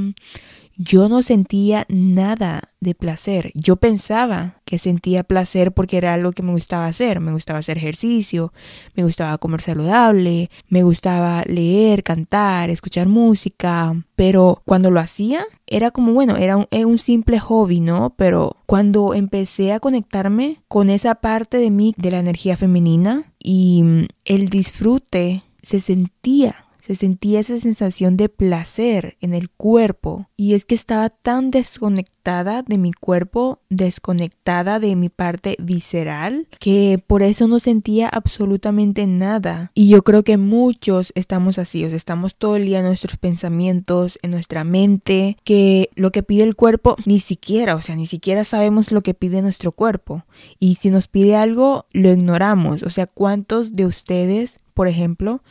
yo no sentía nada de placer. Yo pensaba que sentía placer porque era algo que me gustaba hacer. Me gustaba hacer ejercicio, me gustaba comer saludable, me gustaba leer, cantar, escuchar música. Pero cuando lo hacía, era como, bueno, era un, un simple hobby, ¿no? Pero cuando empecé a conectarme con esa parte de mí, de la energía femenina, y mm, el disfrute se sentía se sentía esa sensación de placer en el cuerpo y es que estaba tan desconectada de mi cuerpo, desconectada de mi parte visceral, que por eso no sentía absolutamente nada. Y yo creo que muchos estamos así, o sea, estamos todo el día en nuestros pensamientos, en nuestra mente, que lo que pide el cuerpo ni siquiera, o sea, ni siquiera sabemos lo que pide nuestro cuerpo. Y si nos pide algo, lo ignoramos. O sea, ¿cuántos de ustedes, por ejemplo,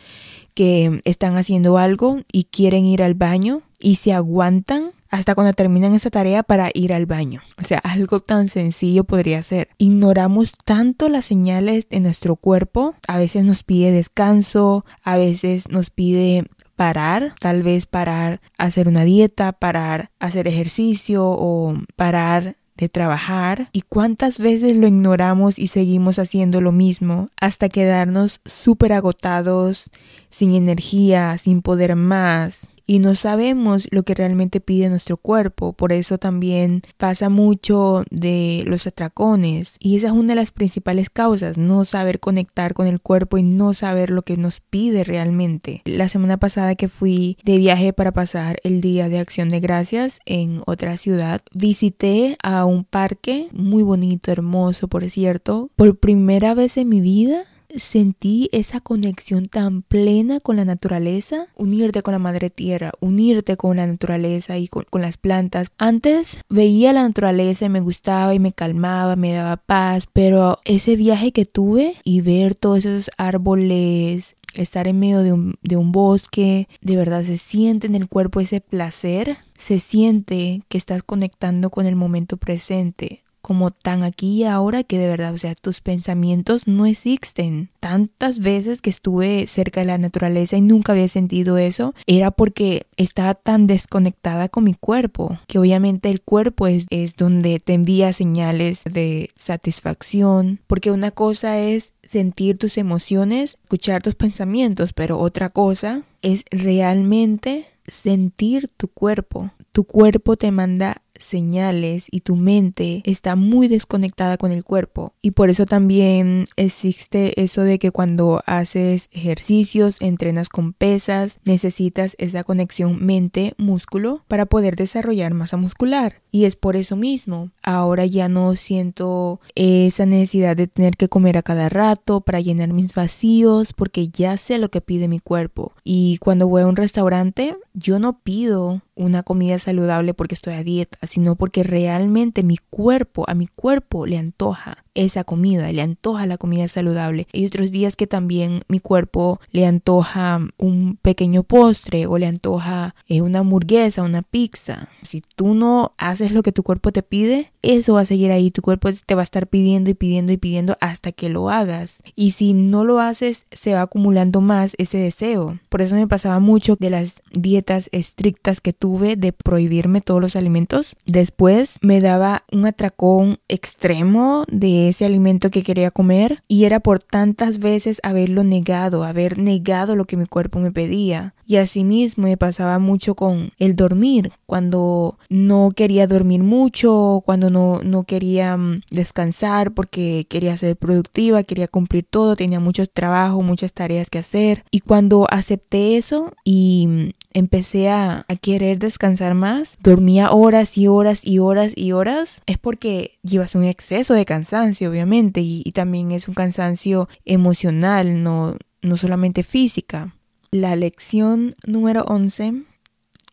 que están haciendo algo y quieren ir al baño y se aguantan hasta cuando terminan esa tarea para ir al baño. O sea, algo tan sencillo podría ser. Ignoramos tanto las señales de nuestro cuerpo. A veces nos pide descanso, a veces nos pide parar, tal vez parar hacer una dieta, parar hacer ejercicio o parar de trabajar y cuántas veces lo ignoramos y seguimos haciendo lo mismo hasta quedarnos súper agotados, sin energía, sin poder más y no sabemos lo que realmente pide nuestro cuerpo. Por eso también pasa mucho de los atracones y esa es una de las principales causas, no saber conectar con el cuerpo y no saber lo que nos pide realmente. La semana pasada que fui de viaje para pasar el día de acción de gracias en otra ciudad, visité a un parque muy bonito, hermoso, por cierto. Por primera vez en mi vida sentí esa conexión tan plena con la naturaleza, unirte con la madre tierra, unirte con la naturaleza y con, las plantas. Antes veía la naturaleza y me gustaba y me calmaba, me daba paz, pero ese viaje que tuve y ver todos esos árboles, estar en medio de un, bosque, de verdad se siente en el cuerpo ese placer, se siente que estás conectando con el momento presente como tan aquí y ahora que de verdad, o sea, tus pensamientos no existen. Tantas veces que estuve cerca de la naturaleza y nunca había sentido eso, era porque estaba tan desconectada con mi cuerpo, que obviamente el cuerpo es, es donde te envía señales de satisfacción, porque una cosa es sentir tus emociones, escuchar tus pensamientos, pero otra cosa es realmente sentir tu cuerpo. Tu cuerpo te manda señales y tu mente está muy desconectada con el cuerpo. Y por eso también existe eso de que cuando haces ejercicios, entrenas con pesas, necesitas esa conexión mente-músculo para poder desarrollar masa muscular. Y es por eso mismo. Ahora ya no siento esa necesidad de tener que comer a cada rato para llenar mis vacíos porque ya sé lo que pide mi cuerpo. Y cuando voy a un restaurante, yo no pido una comida saludable porque estoy a dieta, sino porque realmente mi cuerpo, a mi cuerpo le antoja esa comida, le antoja la comida saludable. Hay otros días que también mi cuerpo le antoja un pequeño postre o le antoja eh, una hamburguesa, una pizza. Si tú no haces lo que tu cuerpo te pide, eso va a seguir ahí. Tu cuerpo te va a estar pidiendo y pidiendo y pidiendo hasta que lo hagas. Y si no lo haces, se va acumulando más ese deseo. Por eso me pasaba mucho de las dietas estrictas que tuve de prohibirme todos los alimentos. Después me daba un atracón extremo de ese alimento que quería comer y era por tantas veces haberlo negado, haber negado lo que mi cuerpo me pedía. Y asimismo me pasaba mucho con el dormir, cuando no quería dormir mucho, cuando no, no quería mm, descansar porque quería ser productiva, quería cumplir todo, tenía mucho trabajo, muchas tareas que hacer. Y cuando acepté eso y mm, empecé a, querer descansar más, dormía horas y horas y horas y horas, es porque llevas un exceso de cansancio, obviamente, y, y también es un cansancio emocional, no, no solamente física. La lección número 11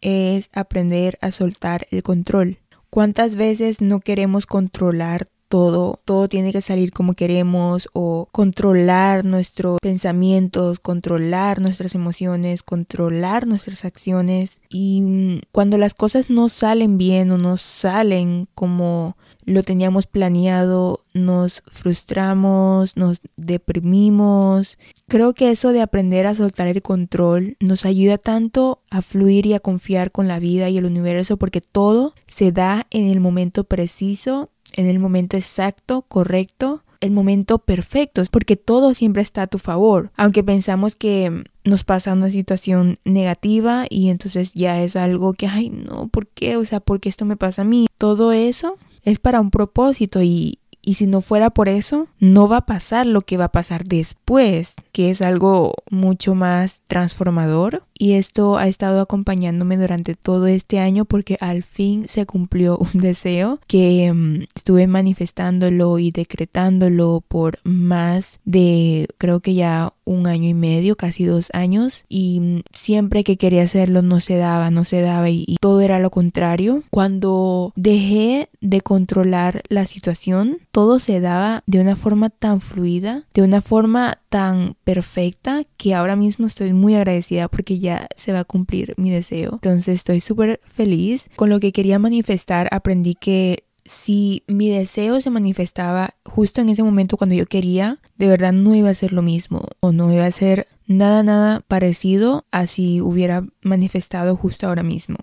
es aprender a soltar el control. ¿Cuántas veces no queremos controlar todo, todo tiene que salir como queremos o controlar nuestros pensamientos, controlar nuestras emociones, controlar nuestras acciones y mm, cuando las cosas no salen bien o no salen como lo teníamos planeado, nos frustramos, nos deprimimos. Creo que eso de aprender a soltar el control nos ayuda tanto a fluir y a confiar con la vida y el universo porque todo se da en el momento preciso, en el momento exacto, correcto el momento perfecto, porque todo siempre está a tu favor. Aunque pensamos que nos pasa una situación negativa y entonces ya es algo que, ay, no, ¿por qué? O sea, ¿por qué esto me pasa a mí? Todo eso es para un propósito y, y si no fuera por eso, no va a pasar lo que va a pasar después, que es algo mucho más transformador. Y esto ha estado acompañándome durante todo este año porque al fin se cumplió [laughs] un deseo que mm, estuve manifestándolo y decretándolo por más de creo que ya un año y medio, casi dos años, y mm, siempre que quería hacerlo no se daba, no se daba y, todo era lo contrario. Cuando dejé de controlar la situación, todo se daba de una forma tan fluida, de una forma tan perfecta que ahora mismo estoy muy agradecida porque ya se va a cumplir mi deseo. Entonces estoy súper feliz. Con lo que quería manifestar aprendí que si mi deseo se manifestaba justo en ese momento cuando yo quería, de verdad no iba a ser lo mismo o no iba a ser nada, nada parecido a si hubiera manifestado justo ahora mismo.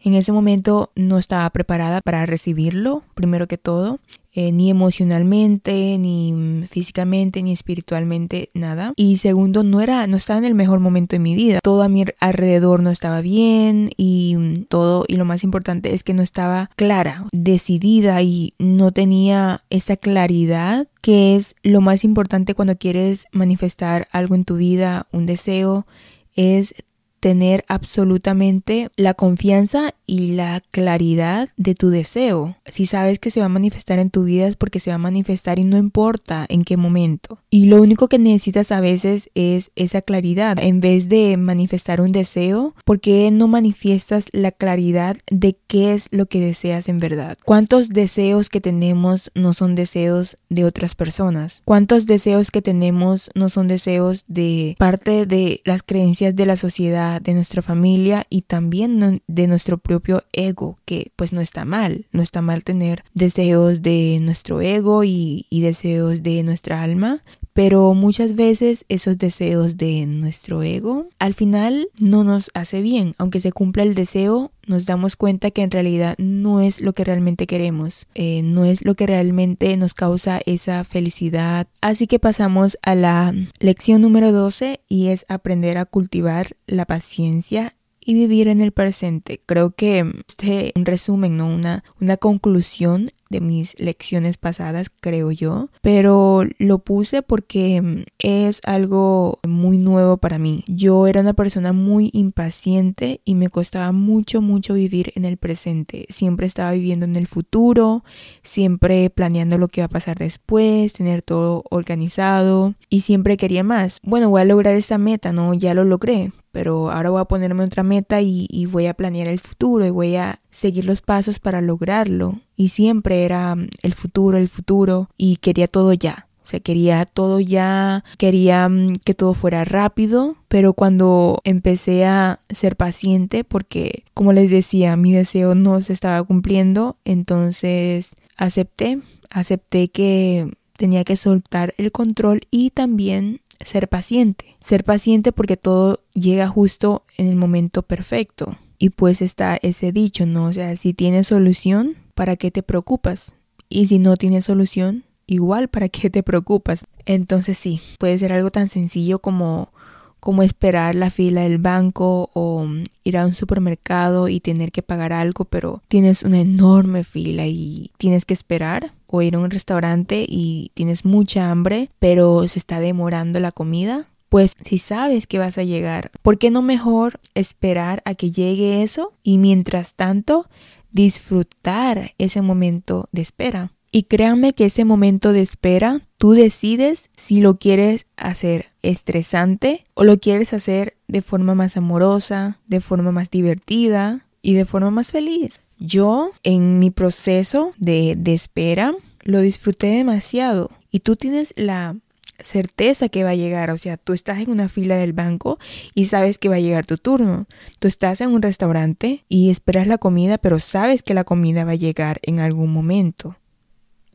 En ese momento no estaba preparada para recibirlo, primero que todo. Eh, ni emocionalmente, ni físicamente, ni espiritualmente, nada. Y segundo, no era, no estaba en el mejor momento de mi vida. Todo a mi alrededor no estaba bien y todo, y lo más importante es que no estaba clara, decidida y no tenía esa claridad que es lo más importante cuando quieres manifestar algo en tu vida, un deseo, es tener absolutamente la confianza y la claridad de tu deseo. Si sabes que se va a manifestar en tu vida es porque se va a manifestar y no importa en qué momento. Y lo único que necesitas a veces es esa claridad. En vez de manifestar un deseo, ¿por qué no manifiestas la claridad de qué es lo que deseas en verdad? ¿Cuántos deseos que tenemos no son deseos de otras personas? ¿Cuántos deseos que tenemos no son deseos de parte de las creencias de la sociedad? De nuestra familia y también de nuestro propio ego, que pues no está mal, no está mal tener deseos de nuestro ego y, y deseos de nuestra alma, pero muchas veces esos deseos de nuestro ego al final no nos hace bien. Aunque se cumpla el deseo, nos damos cuenta que en realidad no es lo que realmente queremos, eh, no es lo que realmente nos causa esa felicidad. Así que pasamos a la lección número 12 y es aprender a cultivar la paciencia y vivir en el presente. Creo que este un resumen, ¿no? Una, una conclusión de mis lecciones pasadas, creo yo, pero lo puse porque es algo muy nuevo para mí. Yo era una persona muy impaciente y me costaba mucho, mucho vivir en el presente. Siempre estaba viviendo en el futuro, siempre planeando lo que va a pasar después, tener todo organizado y siempre quería más. Bueno, voy a lograr esa meta, ¿no? Ya lo logré, pero ahora voy a ponerme otra meta y, y, voy a planear el futuro y voy a seguir los pasos para lograrlo. Y siempre era mm, el futuro, el futuro y quería todo ya. O sea, quería todo ya, quería mm, que todo fuera rápido, pero cuando empecé a ser paciente, porque como les decía, mi deseo no se estaba cumpliendo, entonces acepté, acepté que tenía que soltar el control y también ser paciente. Ser paciente porque todo llega justo en el momento perfecto. Y pues está ese dicho, ¿no? O sea, si tienes solución, ¿para qué te preocupas? Y si no tienes solución, igual, ¿para qué te preocupas? Entonces sí, puede ser algo tan sencillo como como esperar la fila del banco o ir a un supermercado y tener que pagar algo, pero tienes una enorme fila y tienes que esperar o ir a un restaurante y tienes mucha hambre, pero se está demorando la comida. Pues si sabes que vas a llegar, ¿por qué no mejor esperar a que llegue eso y mientras tanto disfrutar ese momento de espera? Y créanme que ese momento de espera, tú decides si lo quieres hacer estresante o lo quieres hacer de forma más amorosa, de forma más divertida y de forma más feliz. Yo en mi proceso de, de espera lo disfruté demasiado y tú tienes la certeza que va a llegar, o sea, tú estás en una fila del banco y sabes que va a llegar tu turno. Tú estás en un restaurante y esperas la comida, pero sabes que la comida va a llegar en algún momento.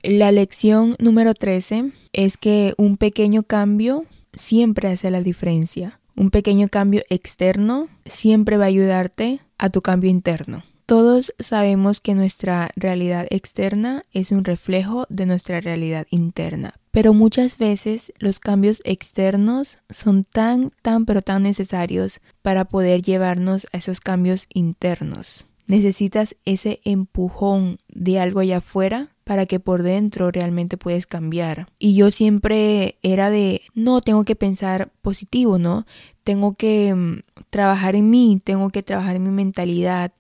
La lección número 13 es que un pequeño cambio siempre hace la diferencia. Un pequeño cambio externo siempre va a ayudarte a tu cambio interno. Todos sabemos que nuestra realidad externa es un reflejo de nuestra realidad interna, pero muchas veces los cambios externos son tan, tan, pero tan necesarios para poder llevarnos a esos cambios internos. Necesitas ese empujón de algo allá afuera para que por dentro realmente puedes cambiar. Y yo siempre era de, no, tengo que pensar positivo, ¿no? Tengo que mm, trabajar en mí, tengo que trabajar en mi mentalidad,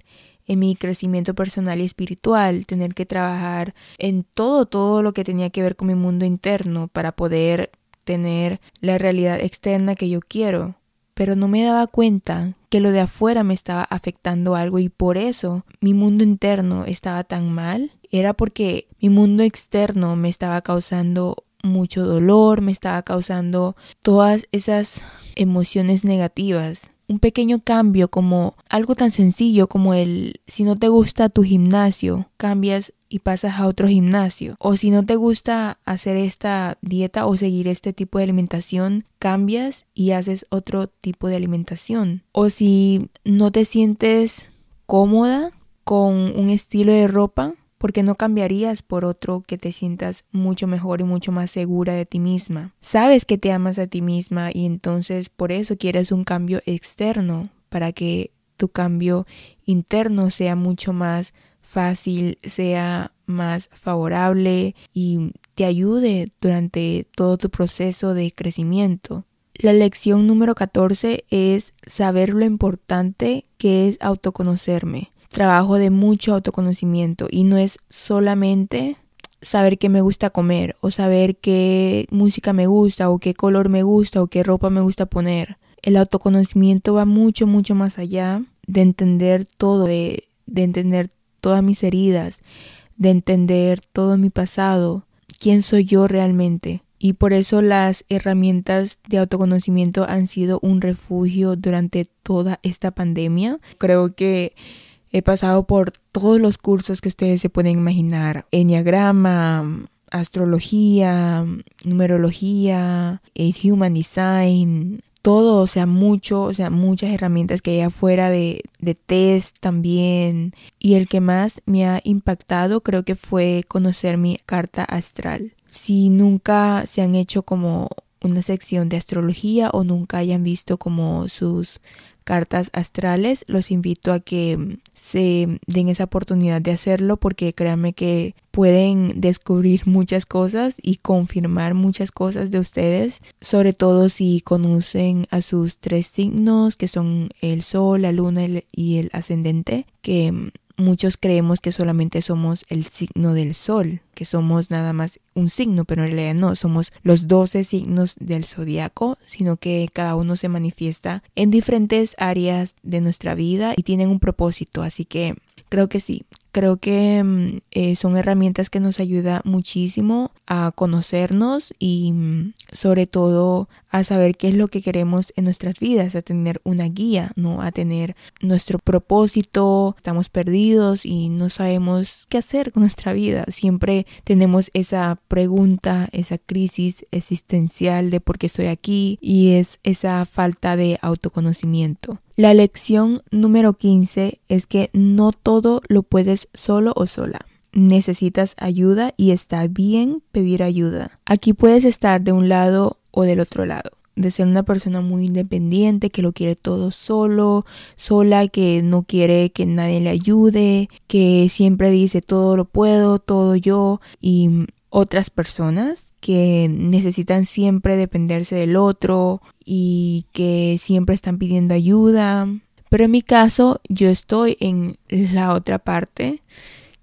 en mi crecimiento personal y espiritual, tener que trabajar en todo, todo lo que tenía que ver con mi mundo interno para poder tener la realidad externa que yo quiero. Pero no me daba cuenta que lo de afuera me estaba afectando algo y por eso mi mundo interno estaba tan mal era porque mi mundo externo me estaba causando mucho dolor, me estaba causando todas esas emociones negativas. Un pequeño cambio como algo tan sencillo como el si no te gusta tu gimnasio, cambias y pasas a otro gimnasio. O si no te gusta hacer esta dieta o seguir este tipo de alimentación, cambias y haces otro tipo de alimentación. O si no te sientes cómoda con un estilo de ropa, porque no cambiarías por otro que te sientas mucho mejor y mucho más segura de ti misma. Sabes que te amas a ti misma y entonces por eso quieres un cambio externo para que tu cambio interno sea mucho más fácil, sea más favorable y te ayude durante todo tu proceso de crecimiento. La lección número 14 es saber lo importante que es autoconocerme trabajo de mucho autoconocimiento y no es solamente saber qué me gusta comer o saber qué música me gusta o qué color me gusta o qué ropa me gusta poner. El autoconocimiento va mucho, mucho más allá de entender todo, de, de entender todas mis heridas, de entender todo mi pasado, quién soy yo realmente. Y por eso las herramientas de autoconocimiento han sido un refugio durante toda esta pandemia. Creo que He pasado por todos los cursos que ustedes se pueden imaginar. Enneagrama, astrología, numerología, el human design, todo, o sea, mucho, o sea, muchas herramientas que hay afuera de, de test también. Y el que más me ha impactado creo que fue conocer mi carta astral. Si nunca se han hecho como una sección de astrología o nunca hayan visto como sus cartas astrales, los invito a que mm, se den esa oportunidad de hacerlo porque créanme que pueden descubrir muchas cosas y confirmar muchas cosas de ustedes, sobre todo si conocen a sus tres signos que son el sol, la luna y el ascendente, que mm, muchos creemos que solamente somos el signo del sol, que somos nada más un signo, pero en realidad no, somos los 12 signos del zodiaco, sino que cada uno se manifiesta en diferentes áreas de nuestra vida y tienen un propósito, así que creo que sí, Creo que mm, eh, son herramientas que nos ayuda muchísimo a conocernos y mm, sobre todo a saber qué es lo que queremos en nuestras vidas, a tener una guía, ¿no? A tener nuestro propósito, estamos perdidos y no sabemos qué hacer con nuestra vida. Siempre tenemos esa pregunta, esa crisis existencial de por qué estoy aquí y es esa falta de autoconocimiento. La lección número 15 es que no todo lo puedes solo o sola. Necesitas ayuda y está bien pedir ayuda. Aquí puedes estar de un lado o del otro lado de ser una persona muy independiente, que lo quiere todo solo, sola, que no quiere que nadie le ayude, que siempre dice todo lo puedo, todo yo y otras personas que necesitan siempre dependerse del otro y que siempre están pidiendo ayuda. Pero en mi caso yo estoy en la otra parte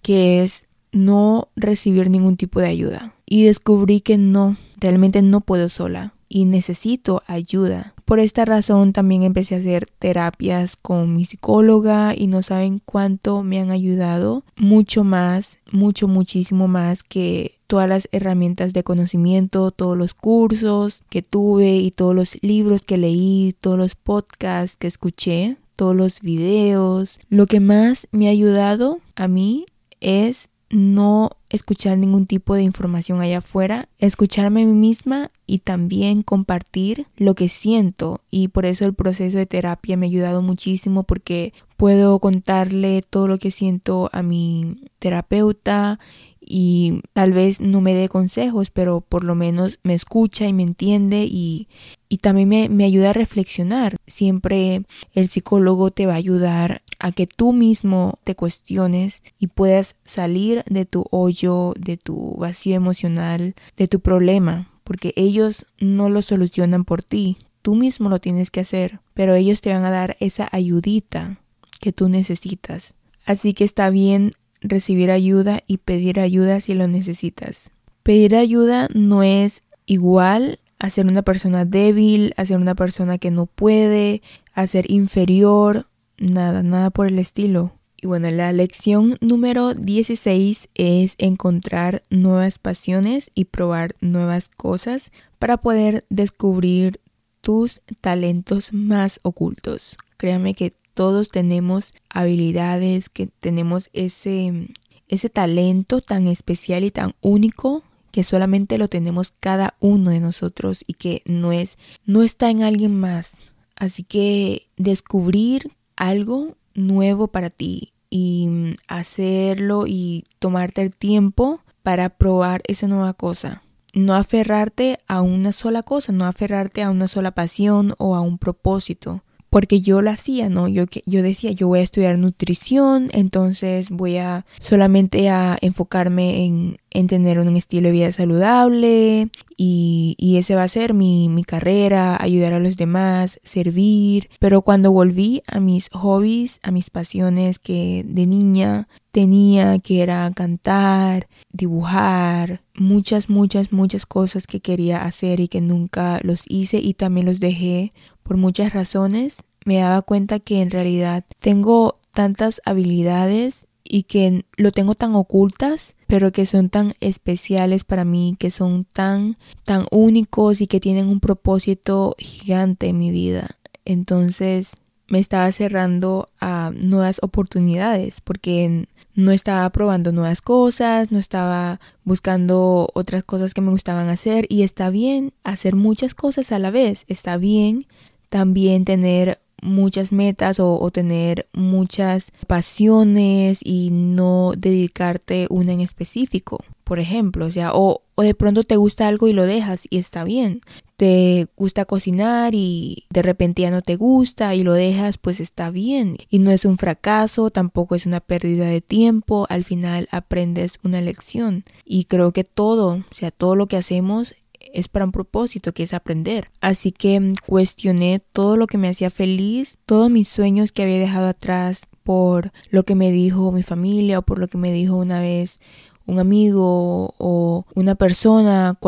que es no recibir ningún tipo de ayuda. Y descubrí que no, realmente no puedo sola y necesito ayuda. Por esta razón también empecé a hacer terapias con mi psicóloga y no saben cuánto me han ayudado. Mucho más, mucho, muchísimo más que todas las herramientas de conocimiento, todos los cursos que tuve y todos los libros que leí, todos los podcasts que escuché, todos los videos. Lo que más me ha ayudado a mí es no escuchar ningún tipo de información allá afuera, escucharme a mí misma y también compartir lo que siento. Y por eso el proceso de terapia me ha ayudado muchísimo porque puedo contarle todo lo que siento a mi terapeuta y tal vez no me dé consejos, pero por lo menos me escucha y me entiende y, y también me, me, ayuda a reflexionar. Siempre el psicólogo te va a ayudar a que tú mismo te cuestiones y puedas salir de tu hoyo, de tu vacío emocional, de tu problema, porque ellos no lo solucionan por ti. Tú mismo lo tienes que hacer, pero ellos te van a dar esa ayudita que tú necesitas. Así que está bien recibir ayuda y pedir ayuda si lo necesitas. Pedir ayuda no es igual a ser una persona débil, a ser una persona que no puede, a ser inferior, nada, nada por el estilo. Y bueno, la lección número 16 es encontrar nuevas pasiones y probar nuevas cosas para poder descubrir tus talentos más ocultos. Créame que todos tenemos habilidades, que tenemos ese, ese talento tan especial y tan único que solamente lo tenemos cada uno de nosotros y que no es no está en alguien más. Así que descubrir algo nuevo para ti y hacerlo y tomarte el tiempo para probar esa nueva cosa. No aferrarte a una sola cosa, no aferrarte a una sola pasión o a un propósito porque yo lo hacía, ¿no? Yo, yo decía, yo voy a estudiar nutrición, entonces voy a solamente a enfocarme en, en tener un estilo de vida saludable y, y ese va a ser mi, mi, carrera, ayudar a los demás, servir. Pero cuando volví a mis hobbies, a mis pasiones que de niña tenía, que era cantar, dibujar, muchas, muchas, muchas cosas que quería hacer y que nunca los hice y también los dejé por muchas razones, me daba cuenta que en realidad tengo tantas habilidades y que lo tengo tan ocultas, pero que son tan especiales para mí, que son tan tan únicos y que tienen un propósito gigante en mi vida. Entonces, me estaba cerrando a nuevas oportunidades porque no estaba probando nuevas cosas, no estaba buscando otras cosas que me gustaban hacer y está bien hacer muchas cosas a la vez, está bien también tener muchas metas o, tener muchas pasiones y no dedicarte una en específico, por ejemplo, o sea, o, o de pronto te gusta algo y lo dejas y está bien. Te gusta cocinar y de repente ya no te gusta y lo dejas, pues está bien. Y no es un fracaso, tampoco es una pérdida de tiempo, al final aprendes una lección. Y creo que todo, o sea, todo lo que hacemos es para un propósito que es aprender. Así que mm, cuestioné todo lo que me hacía feliz, todos mis sueños que había dejado atrás por lo que me dijo mi familia o por lo que me dijo una vez un amigo o una persona,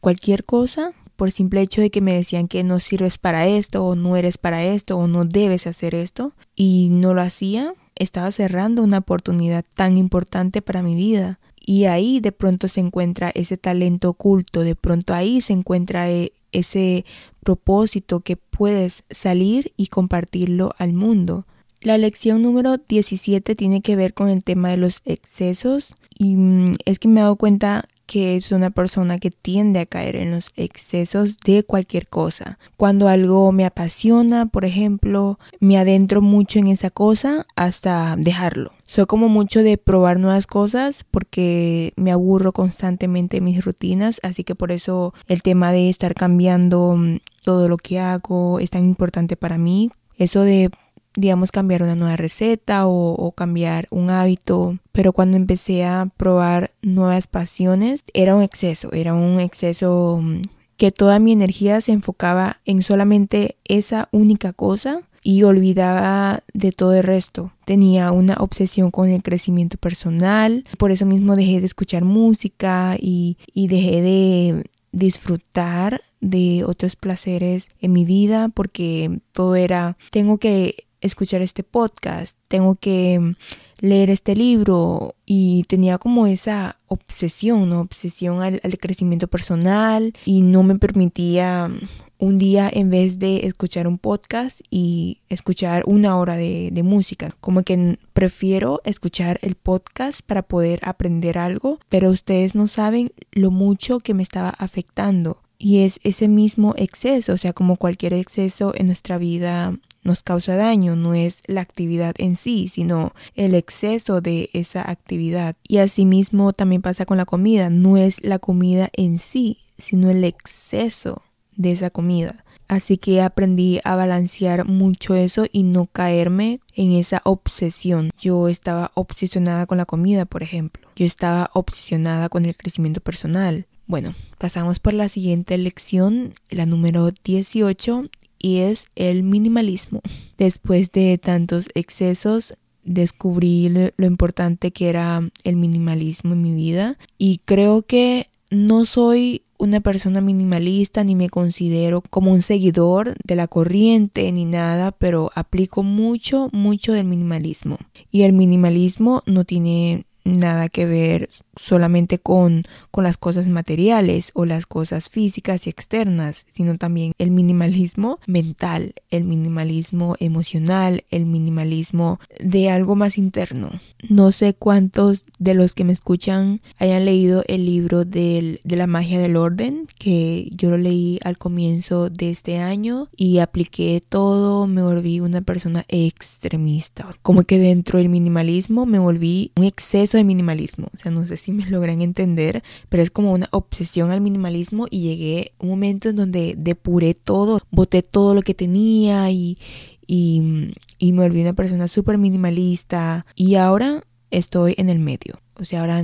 cualquier cosa, por simple hecho de que me decían que no sirves para esto o no eres para esto o no debes hacer esto y no lo hacía, estaba cerrando una oportunidad tan importante para mi vida. Y ahí de pronto se encuentra ese talento oculto, de pronto ahí se encuentra eh, ese propósito que puedes salir y compartirlo al mundo. La lección número 17 tiene que ver con el tema de los excesos y mm, es que me he dado cuenta que es una persona que tiende a caer en los excesos de cualquier cosa. Cuando algo me apasiona, por ejemplo, me adentro mucho en esa cosa hasta dejarlo. Soy como mucho de probar nuevas cosas porque me aburro constantemente en mis rutinas, así que por eso el tema de estar cambiando mm, todo lo que hago es tan importante para mí. Eso de digamos, cambiar una nueva receta o, cambiar un hábito. Pero cuando empecé a probar nuevas pasiones, era un exceso, era un exceso mm, que toda mi energía se enfocaba en solamente esa única cosa y olvidaba de todo el resto. Tenía una obsesión con el crecimiento personal, por eso mismo dejé de escuchar música y, y dejé de disfrutar de otros placeres en mi vida porque todo era tengo que escuchar este podcast, tengo que mm, leer este libro y tenía como esa obsesión, ¿no? Obsesión al, crecimiento personal y no me permitía mm, un día en vez de escuchar un podcast y escuchar una hora de, de, música. Como que prefiero escuchar el podcast para poder aprender algo, pero ustedes no saben lo mucho que me estaba afectando. Y es ese mismo exceso, o sea, como cualquier exceso en nuestra vida nos causa daño, no es la actividad en sí, sino el exceso de esa actividad. Y asimismo también pasa con la comida, no es la comida en sí, sino el exceso de esa comida. Así que aprendí a balancear mucho eso y no caerme en esa obsesión. Yo estaba obsesionada con la comida, por ejemplo. Yo estaba obsesionada con el crecimiento personal. Bueno, pasamos por la siguiente lección, la número 18, y es el minimalismo. Después de tantos excesos, descubrí lo importante que era el minimalismo en mi vida y creo que no soy una persona minimalista ni me considero como un seguidor de la corriente ni nada, pero aplico mucho, mucho del minimalismo. Y el minimalismo no tiene nada que ver solamente con, con las cosas materiales o las cosas físicas y externas, sino también el minimalismo mental, el minimalismo emocional, el minimalismo de algo más interno. No sé cuántos de los que me escuchan hayan leído el libro de la magia del orden, que yo lo leí al comienzo de este año y apliqué todo, me volví una persona extremista. Como que dentro del minimalismo me volví un exceso de minimalismo. O sea, no sé si me logran entender, pero es como una obsesión al minimalismo y llegué un momento en donde depuré todo, boté todo lo que tenía y, y, y me volví una persona súper minimalista y ahora estoy en el medio. O sea, ahora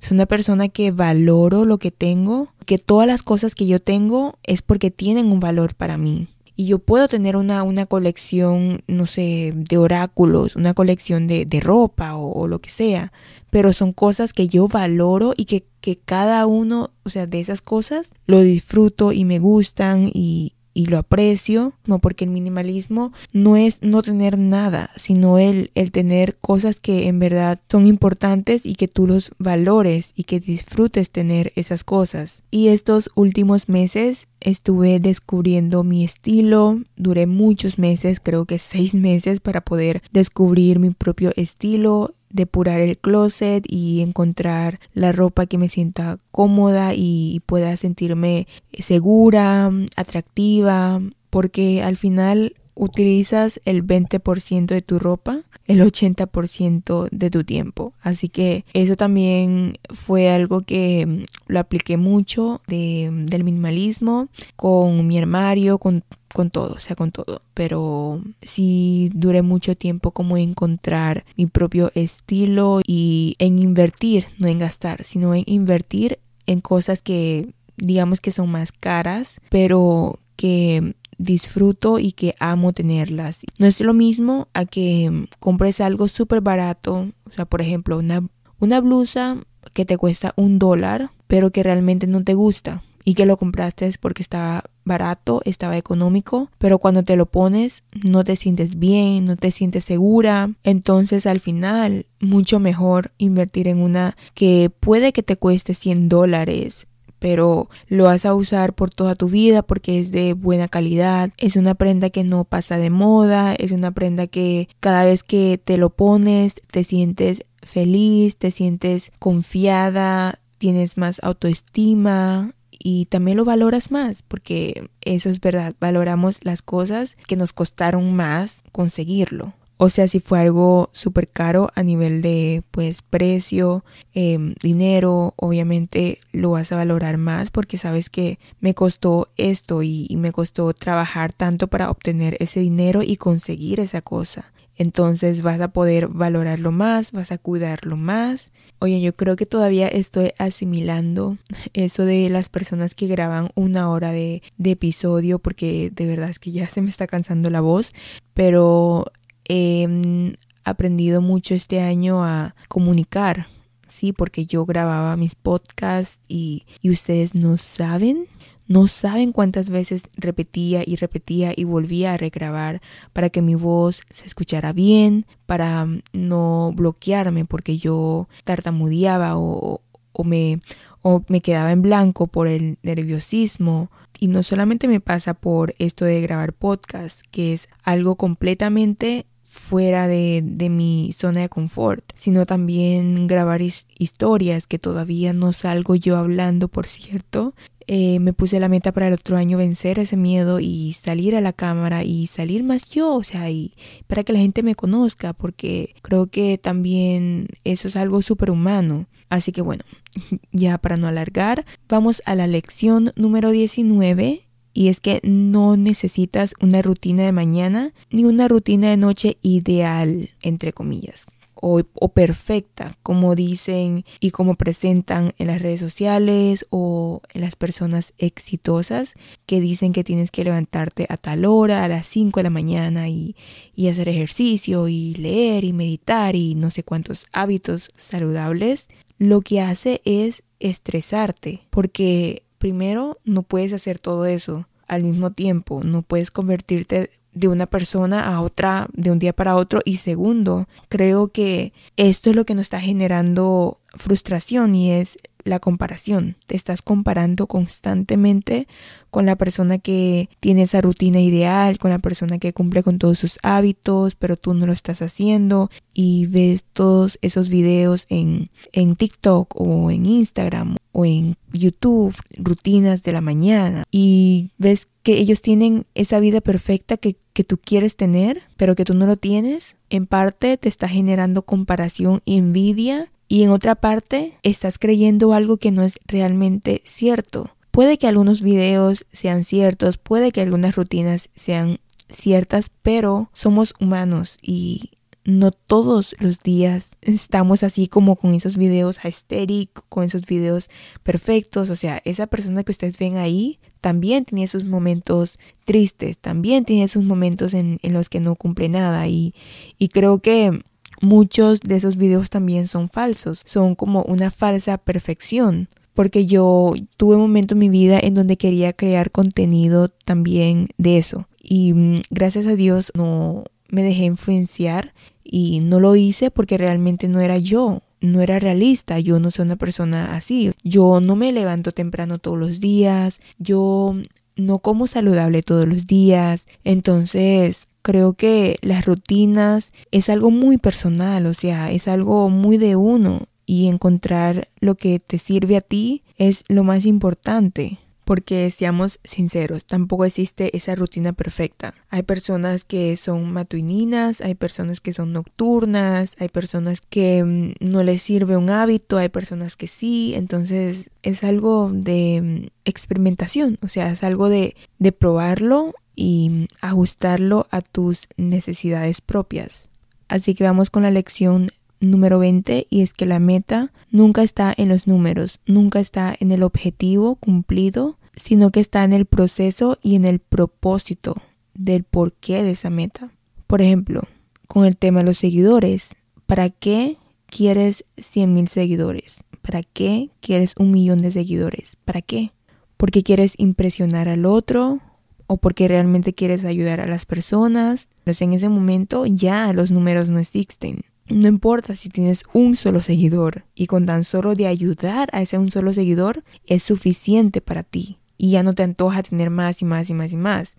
soy una persona que valoro lo que tengo, que todas las cosas que yo tengo es porque tienen un valor para mí y yo puedo tener una, una colección, no sé, de oráculos, una colección de, de ropa o, o, lo que sea, pero son cosas que yo valoro y que, que cada uno, o sea, de esas cosas lo disfruto y me gustan y, y lo aprecio, no porque el minimalismo no es no tener nada, sino el, el tener cosas que en verdad son importantes y que tú los valores y que disfrutes tener esas cosas. Y estos últimos meses estuve descubriendo mi estilo, duré muchos meses, creo que seis meses para poder descubrir mi propio estilo, depurar el closet y encontrar la ropa que me sienta cómoda y pueda sentirme segura, atractiva, porque al final utilizas el 20% de tu ropa el 80% de tu tiempo. Así que eso también fue algo que lo apliqué mucho de, del minimalismo con mi armario, con con todo, o sea, con todo. Pero sí duré mucho tiempo como encontrar mi propio estilo y en invertir, no en gastar, sino en invertir en cosas que digamos que son más caras, pero que disfruto y que amo tenerlas. No es lo mismo a que compres algo súper barato, o sea, por ejemplo, una, una blusa que te cuesta un dólar, pero que realmente no te gusta y que lo compraste porque estaba barato, estaba económico, pero cuando te lo pones no te sientes bien, no te sientes segura, entonces al final mucho mejor invertir en una que puede que te cueste 100 dólares, pero lo vas a usar por toda tu vida porque es de buena calidad, es una prenda que no pasa de moda, es una prenda que cada vez que te lo pones te sientes feliz, te sientes confiada, tienes más autoestima y también lo valoras más porque eso es verdad, valoramos las cosas que nos costaron más conseguirlo. O sea, si fue algo súper caro a nivel de pues precio, em, dinero, obviamente lo vas a valorar más porque sabes que me costó esto y me costó trabajar tanto para obtener ese dinero y conseguir esa cosa entonces vas a poder valorarlo más, vas a cuidarlo más. Oye, yo creo que todavía estoy asimilando [laughs] eso de las personas que graban una hora de, episodio porque de verdad es que ya se me está cansando la voz, pero he aprendido mucho este año a comunicar. Sí, porque yo grababa mis podcasts y, y ustedes no saben no saben cuántas veces repetía y repetía y volvía a regrabar para que mi voz se escuchara bien, para mm, no bloquearme porque yo tartamudeaba o, me, o me quedaba en blanco por el nerviosismo. Y no solamente me pasa por esto de grabar podcast, que es algo completamente fuera de, de, mi zona de confort, sino también grabar historias que todavía no salgo yo hablando, por cierto, eh, me puse la meta para el otro año vencer ese miedo y salir a la cámara y salir más yo, o sea, y para que la gente me conozca, porque creo que también eso es algo súper humano. Así que bueno, [laughs] ya para no alargar, vamos a la lección número 19 y es que no necesitas una rutina de mañana ni una rutina de noche ideal, entre comillas o, perfecta, como dicen y como presentan en las redes sociales o en las personas exitosas que dicen que tienes que levantarte a tal hora, a las 5 de la mañana y, y hacer ejercicio y leer y meditar y no sé cuántos hábitos saludables, lo que hace es estresarte porque primero no puedes hacer todo eso al mismo tiempo, no puedes convertirte de una persona a otra de un día para otro. Y segundo, creo que esto es lo que nos está generando frustración y es la comparación. Te estás comparando constantemente con la persona que tiene esa rutina ideal, con la persona que cumple con todos sus hábitos, pero tú no lo estás haciendo y ves todos esos videos en, en TikTok o en Instagram o en YouTube, rutinas de la mañana y ves que ellos tienen esa vida perfecta que, que, tú quieres tener, pero que tú no lo tienes, en parte te está generando comparación y envidia y en otra parte estás creyendo algo que no es realmente cierto. Puede que algunos videos sean ciertos, puede que algunas rutinas sean ciertas, pero somos humanos y no todos los días estamos así como con esos videos aesthetic, con esos videos perfectos. O sea, esa persona que ustedes ven ahí también tiene sus momentos tristes, también tiene sus momentos en, los que no cumple nada. Y, y creo que muchos de esos videos también son falsos, son como una falsa perfección porque yo tuve un momento en mi vida en donde quería crear contenido también de eso y mm, gracias a Dios no me dejé influenciar y no lo hice porque realmente no era yo, no era realista, yo no soy una persona así, yo no me levanto temprano todos los días, yo no como saludable todos los días, entonces creo que las rutinas es algo muy personal, o sea, es algo muy de uno y encontrar lo que te sirve a ti es lo más importante porque seamos sinceros, tampoco existe esa rutina perfecta. Hay personas que son matuininas, hay personas que son nocturnas, hay personas que mm, no les sirve un hábito, hay personas que sí, entonces es algo de mm, experimentación, o sea, es algo de, de probarlo y mm, ajustarlo a tus necesidades propias. Así que vamos con la lección número 20 y es que la meta nunca está en los números, nunca está en el objetivo cumplido, sino que está en el proceso y en el propósito del porqué de esa meta. Por ejemplo, con el tema de los seguidores, ¿para qué quieres 100 mil seguidores? ¿Para qué quieres un millón de seguidores? ¿Para qué? ¿Porque quieres impresionar al otro? ¿O porque realmente quieres ayudar a las personas? Pues en ese momento ya los números no existen. No importa si tienes un solo seguidor y con tan solo de ayudar a ese un solo seguidor es suficiente para ti y ya no te antoja tener más y más y más y más.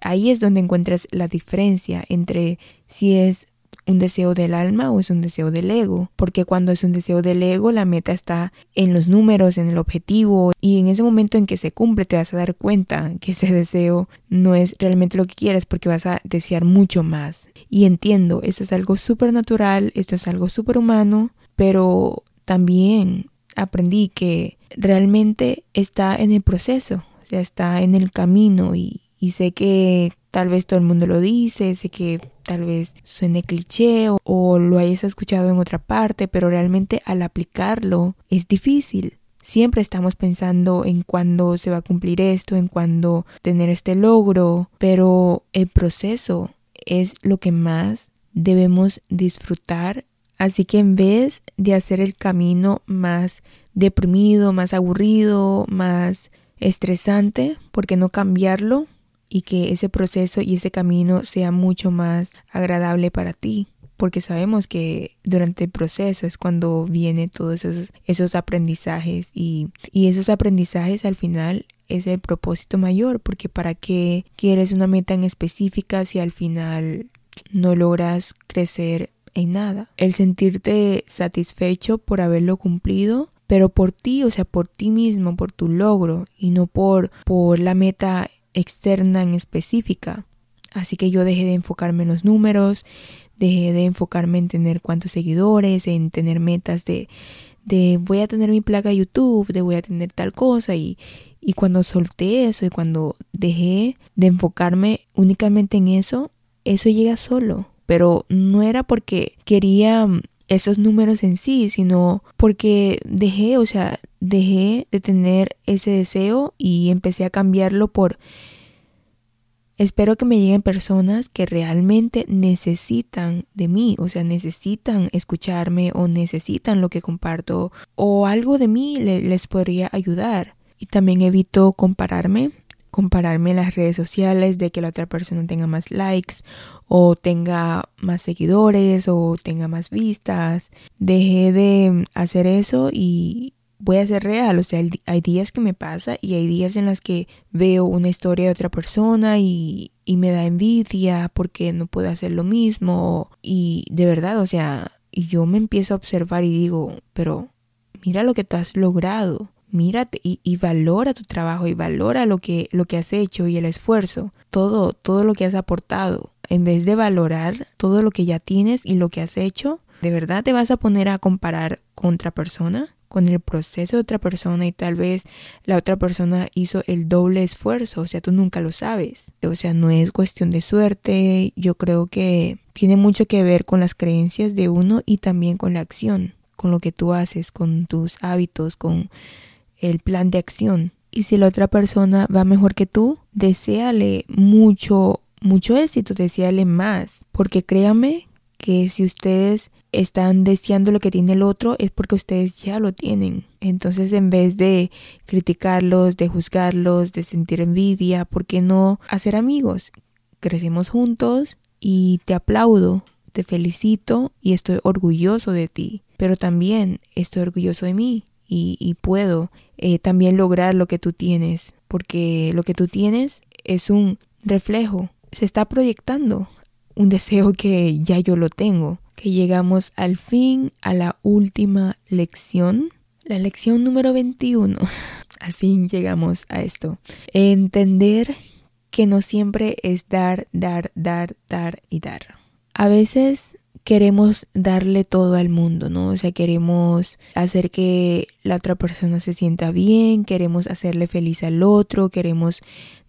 Ahí es donde encuentras la diferencia entre si es un deseo del alma o es un deseo del ego, porque cuando es un deseo del ego la meta está en los números, en el objetivo y en ese momento en que se cumple te vas a dar cuenta que ese [laughs] deseo no es realmente lo que quieres porque vas a desear mucho más. Y entiendo, esto es algo súper natural, esto es algo súper humano, pero también aprendí que realmente está en el proceso, o sea, está en el camino y, y sé que tal vez todo el mundo lo dice, sé que tal vez suene cliché o, lo hayas escuchado en otra parte, pero realmente al aplicarlo es difícil. Siempre estamos pensando en cuándo se va a cumplir esto, en cuándo tener este logro, pero el proceso es lo que más debemos disfrutar. Así que en vez de hacer el camino más deprimido, más aburrido, más estresante, ¿por qué no cambiarlo y que ese proceso y ese camino sea mucho más agradable para ti? Porque sabemos que durante el proceso es cuando vienen todos esos, esos aprendizajes y, y esos aprendizajes al final es el propósito mayor, porque para qué quieres una meta en específica si al final no logras crecer en nada. El sentirte satisfecho por haberlo cumplido pero por ti, o sea, por ti mismo, por tu logro y no por, por la meta externa en específica. Así que yo dejé de enfocarme en los números, dejé de enfocarme en tener cuántos seguidores, en tener metas de, de voy a tener mi placa YouTube, de voy a tener tal cosa y, y cuando solté eso y cuando dejé de enfocarme únicamente en eso, eso llega solo. Pero no era porque quería esos números en sí, sino porque dejé, o sea, dejé de tener ese deseo y empecé a cambiarlo por espero que me lleguen personas que realmente necesitan de mí, o sea, necesitan escucharme o necesitan lo que comparto o algo de mí les podría ayudar. Y también evito compararme compararme en las redes sociales de que la otra persona tenga más likes o tenga más seguidores o tenga más vistas. Dejé de hacer eso y voy a ser real. O sea, hay días que me pasa y hay días en los que veo una historia de otra persona y, y me da envidia porque no puedo hacer lo mismo. Y de verdad, o sea, yo me empiezo a observar y digo, pero mira lo que tú has logrado mírate y, valora tu trabajo y valora lo que, lo que has hecho y el esfuerzo, todo, todo lo que has aportado. En vez de valorar todo lo que ya tienes y lo que has hecho, ¿de verdad te vas a poner a comparar con otra persona? con el proceso de otra persona y tal vez la otra persona hizo el doble esfuerzo, o sea, tú nunca lo sabes. O sea, no es cuestión de suerte, yo creo que tiene mucho que ver con las creencias de uno y también con la acción, con lo que tú haces, con tus hábitos, con el plan de acción. Y si la otra persona va mejor que tú, deséale mucho, mucho éxito, deséale más. Porque créame que si ustedes están deseando lo que tiene el otro es porque ustedes ya lo tienen. Entonces en vez de criticarlos, de juzgarlos, de sentir envidia, ¿por qué no hacer amigos? Crecemos juntos y te aplaudo, te felicito y estoy orgulloso de ti. Pero también estoy orgulloso de mí y, puedo eh, también lograr lo que tú tienes, porque lo que tú tienes es un reflejo, se está proyectando un deseo que ya yo lo tengo, que llegamos al fin a la última lección, la lección número 21. [laughs] Al fin llegamos a esto. Entender que no siempre es dar, dar, dar, dar y dar. A veces queremos darle todo al mundo, ¿no? O sea, queremos hacer que la otra persona se sienta bien, queremos hacerle feliz al otro, queremos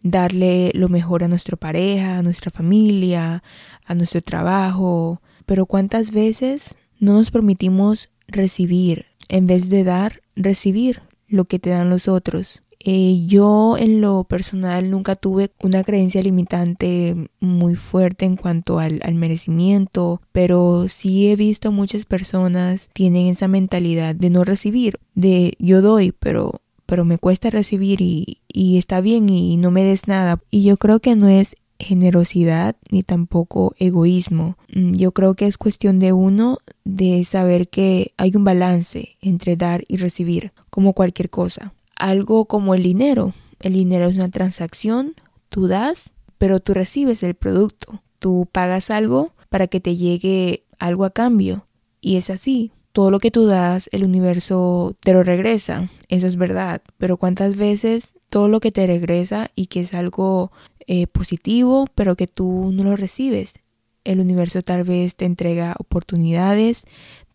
darle lo mejor a nuestra pareja, a nuestra familia, a nuestro trabajo. Pero ¿cuántas veces no nos permitimos recibir en vez de dar, recibir lo que te dan los otros? Eh, yo en lo personal nunca tuve una creencia limitante muy fuerte en cuanto al, merecimiento, pero sí he visto muchas personas tienen esa mentalidad de no recibir, de yo doy, pero pero me cuesta recibir y, y está bien y no me des nada. Y yo creo que no es generosidad ni tampoco egoísmo. Mm, yo creo que es cuestión de uno de saber que hay un balance entre dar y recibir, como cualquier cosa. Algo como el dinero. El dinero es una transacción, tú das, pero tú recibes el producto. Tú pagas algo para que te llegue algo a cambio. Y es así. Todo lo que tú das, el universo te lo regresa. Eso es verdad. Pero ¿cuántas veces todo lo que te regresa y que es algo eh, positivo, pero que tú no lo recibes. El universo tal vez te entrega oportunidades,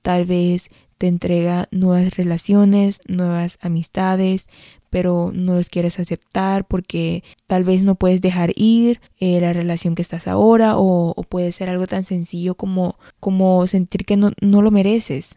tal vez te entrega nuevas relaciones, nuevas amistades, pero no los quieres aceptar porque tal vez no puedes dejar ir eh, la relación que estás ahora o, puede ser algo tan sencillo como, como sentir que no, no lo mereces.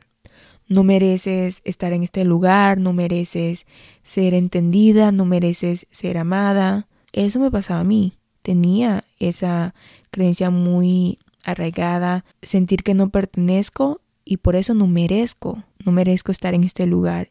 No mereces estar en este lugar, no mereces ser entendida, no mereces ser amada, eso me pasaba a mí. Tenía esa creencia muy arraigada, sentir que no pertenezco y por eso no merezco, no merezco estar en este lugar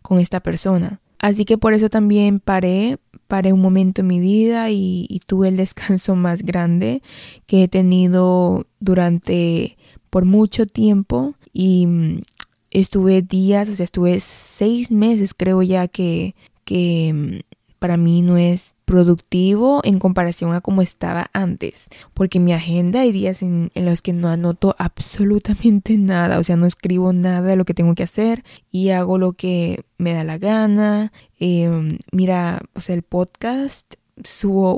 con esta persona. Así que por eso también paré, paré un momento en mi vida y, y tuve el descanso [laughs] más grande que he tenido durante por mucho tiempo y mm, estuve días, o sea, estuve seis meses creo ya que, que mm, para mí no es productivo en comparación a como estaba antes, porque mi agenda hay días en, los que no anoto absolutamente nada, o sea, no escribo nada de lo que tengo que hacer y hago lo que me da la gana. Em, mira, o sea, el podcast subo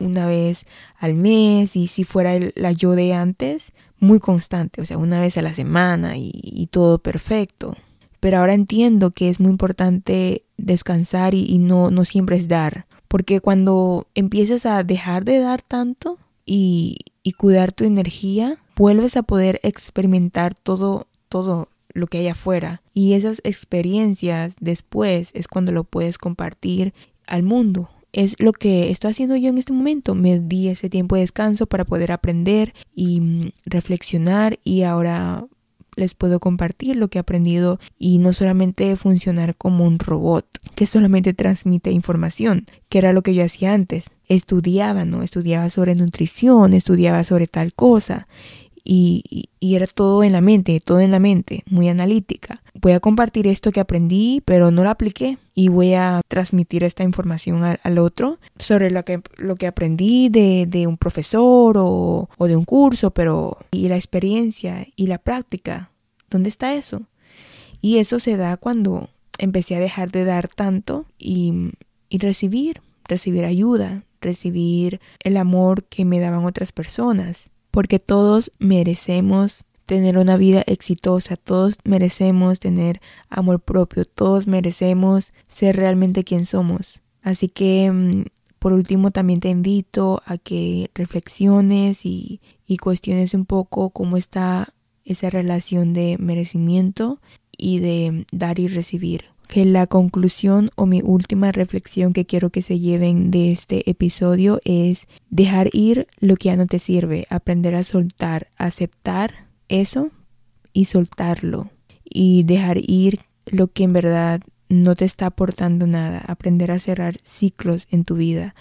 una vez al mes y si fuera la yo de antes, muy constante, o sea, una vez a la semana y todo perfecto pero ahora entiendo que es muy importante descansar y, no, no siempre es dar, porque cuando empiezas a dejar de dar tanto y, y cuidar tu energía, vuelves a poder experimentar todo, todo lo que hay afuera. Y esas experiencias después es cuando lo puedes compartir al mundo. Es lo que estoy haciendo yo en este momento. Me di ese tiempo de descanso para poder aprender y mm, reflexionar y ahora les puedo compartir lo que he aprendido y no solamente funcionar como un robot que solamente transmite información, que era lo que yo hacía antes. Estudiaba, ¿no? Estudiaba sobre nutrición, estudiaba sobre tal cosa y, era todo en la mente, todo en la mente, muy analítica. Voy a compartir esto que aprendí, pero no lo apliqué y voy a transmitir esta información al, otro sobre lo que, lo que aprendí de, de un profesor o, o, de un curso, pero y la experiencia y la práctica, ¿dónde está eso? Y eso se da cuando empecé a dejar de dar tanto y, y recibir, recibir ayuda, recibir el amor que me daban otras personas porque todos merecemos tener una vida exitosa, todos merecemos tener amor propio, todos merecemos ser realmente quien somos. Así que mm, por último también te invito a que reflexiones y, y cuestiones un poco cómo está esa relación de merecimiento y de dar y recibir que la conclusión o mi última reflexión que quiero que se lleven de este episodio es dejar ir lo que ya no te sirve, aprender a soltar, aceptar eso y soltarlo. Y dejar ir lo que en verdad no te está aportando nada, aprender a cerrar ciclos en tu vida,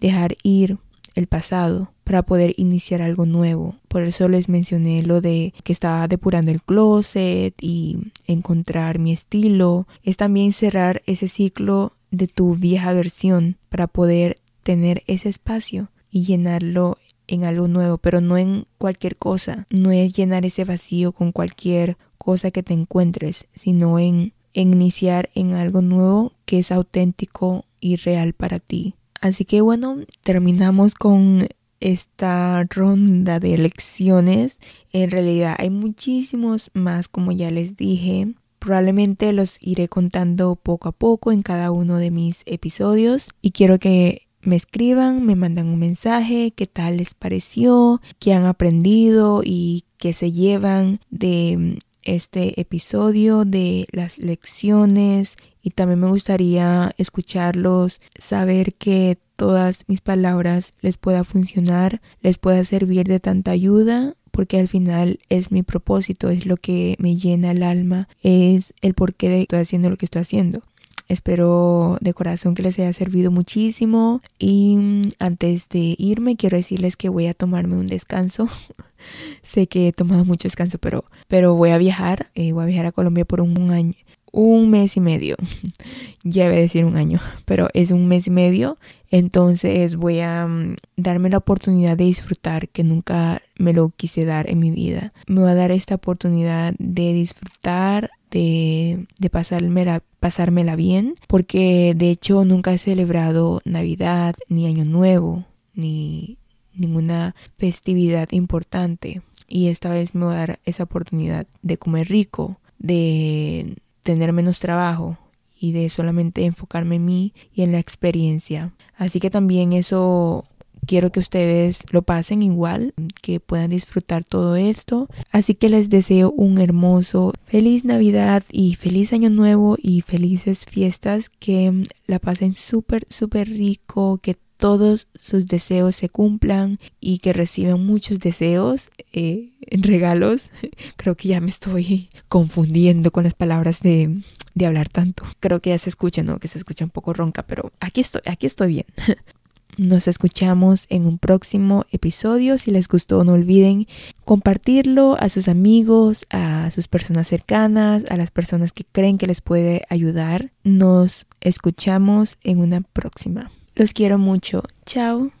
dejar ir el pasado para poder iniciar algo nuevo. Por eso les mencioné lo de que estaba depurando el closet y encontrar mi estilo. Es también cerrar ese ciclo de tu vieja versión para poder tener ese espacio y llenarlo en algo nuevo, pero no en cualquier cosa. No es llenar ese vacío con cualquier cosa que te encuentres, sino en, en iniciar en algo nuevo que es auténtico y real para ti. Así que bueno, terminamos con esta ronda de lecciones. En realidad hay muchísimos más, como ya les dije. Probablemente los iré contando poco a poco en cada uno de mis episodios y quiero que me escriban, me mandan un mensaje, qué tal les pareció, qué han aprendido y qué se llevan de este episodio de las lecciones y también me gustaría escucharlos, saber que todas mis palabras les pueda funcionar, les pueda servir de tanta ayuda porque al final es mi propósito, es lo que me llena el alma, es el porqué de estoy haciendo lo que estoy haciendo. Espero de corazón que les haya servido muchísimo y mm, antes de irme quiero decirles que voy a tomarme un descanso. [laughs] sé que he tomado mucho descanso, pero, pero voy a viajar, eh, voy a viajar a Colombia por un año, un mes y medio. [laughs] ya voy a decir un año, [laughs] pero es un mes y medio. Entonces voy a mm, darme la oportunidad de disfrutar que nunca me lo quise dar en mi vida. Me voy a dar esta oportunidad de disfrutar, de, de pasármela, pasármela bien, porque de hecho nunca he celebrado Navidad, ni Año Nuevo, ni ninguna festividad importante. Y esta vez me voy a dar esa oportunidad de comer rico, de tener menos trabajo y de solamente enfocarme en mí y en la experiencia. Así que también eso quiero que ustedes lo pasen igual, que puedan disfrutar todo esto. Así que les deseo un hermoso feliz Navidad y feliz año nuevo y felices fiestas, que la pasen súper, súper rico, que todos sus deseos se cumplan y que reciban muchos deseos eh, [laughs] regalos. [laughs] Creo que ya me estoy confundiendo con las palabras de, de hablar tanto. Creo que ya se escucha, ¿no? Que se escucha un poco ronca, pero aquí estoy, aquí estoy bien. [laughs] Nos escuchamos en un próximo episodio. Si les gustó, no olviden compartirlo a sus amigos, a sus personas cercanas, a las personas que creen que les puede ayudar. Nos escuchamos en una próxima. Los quiero mucho. Chao.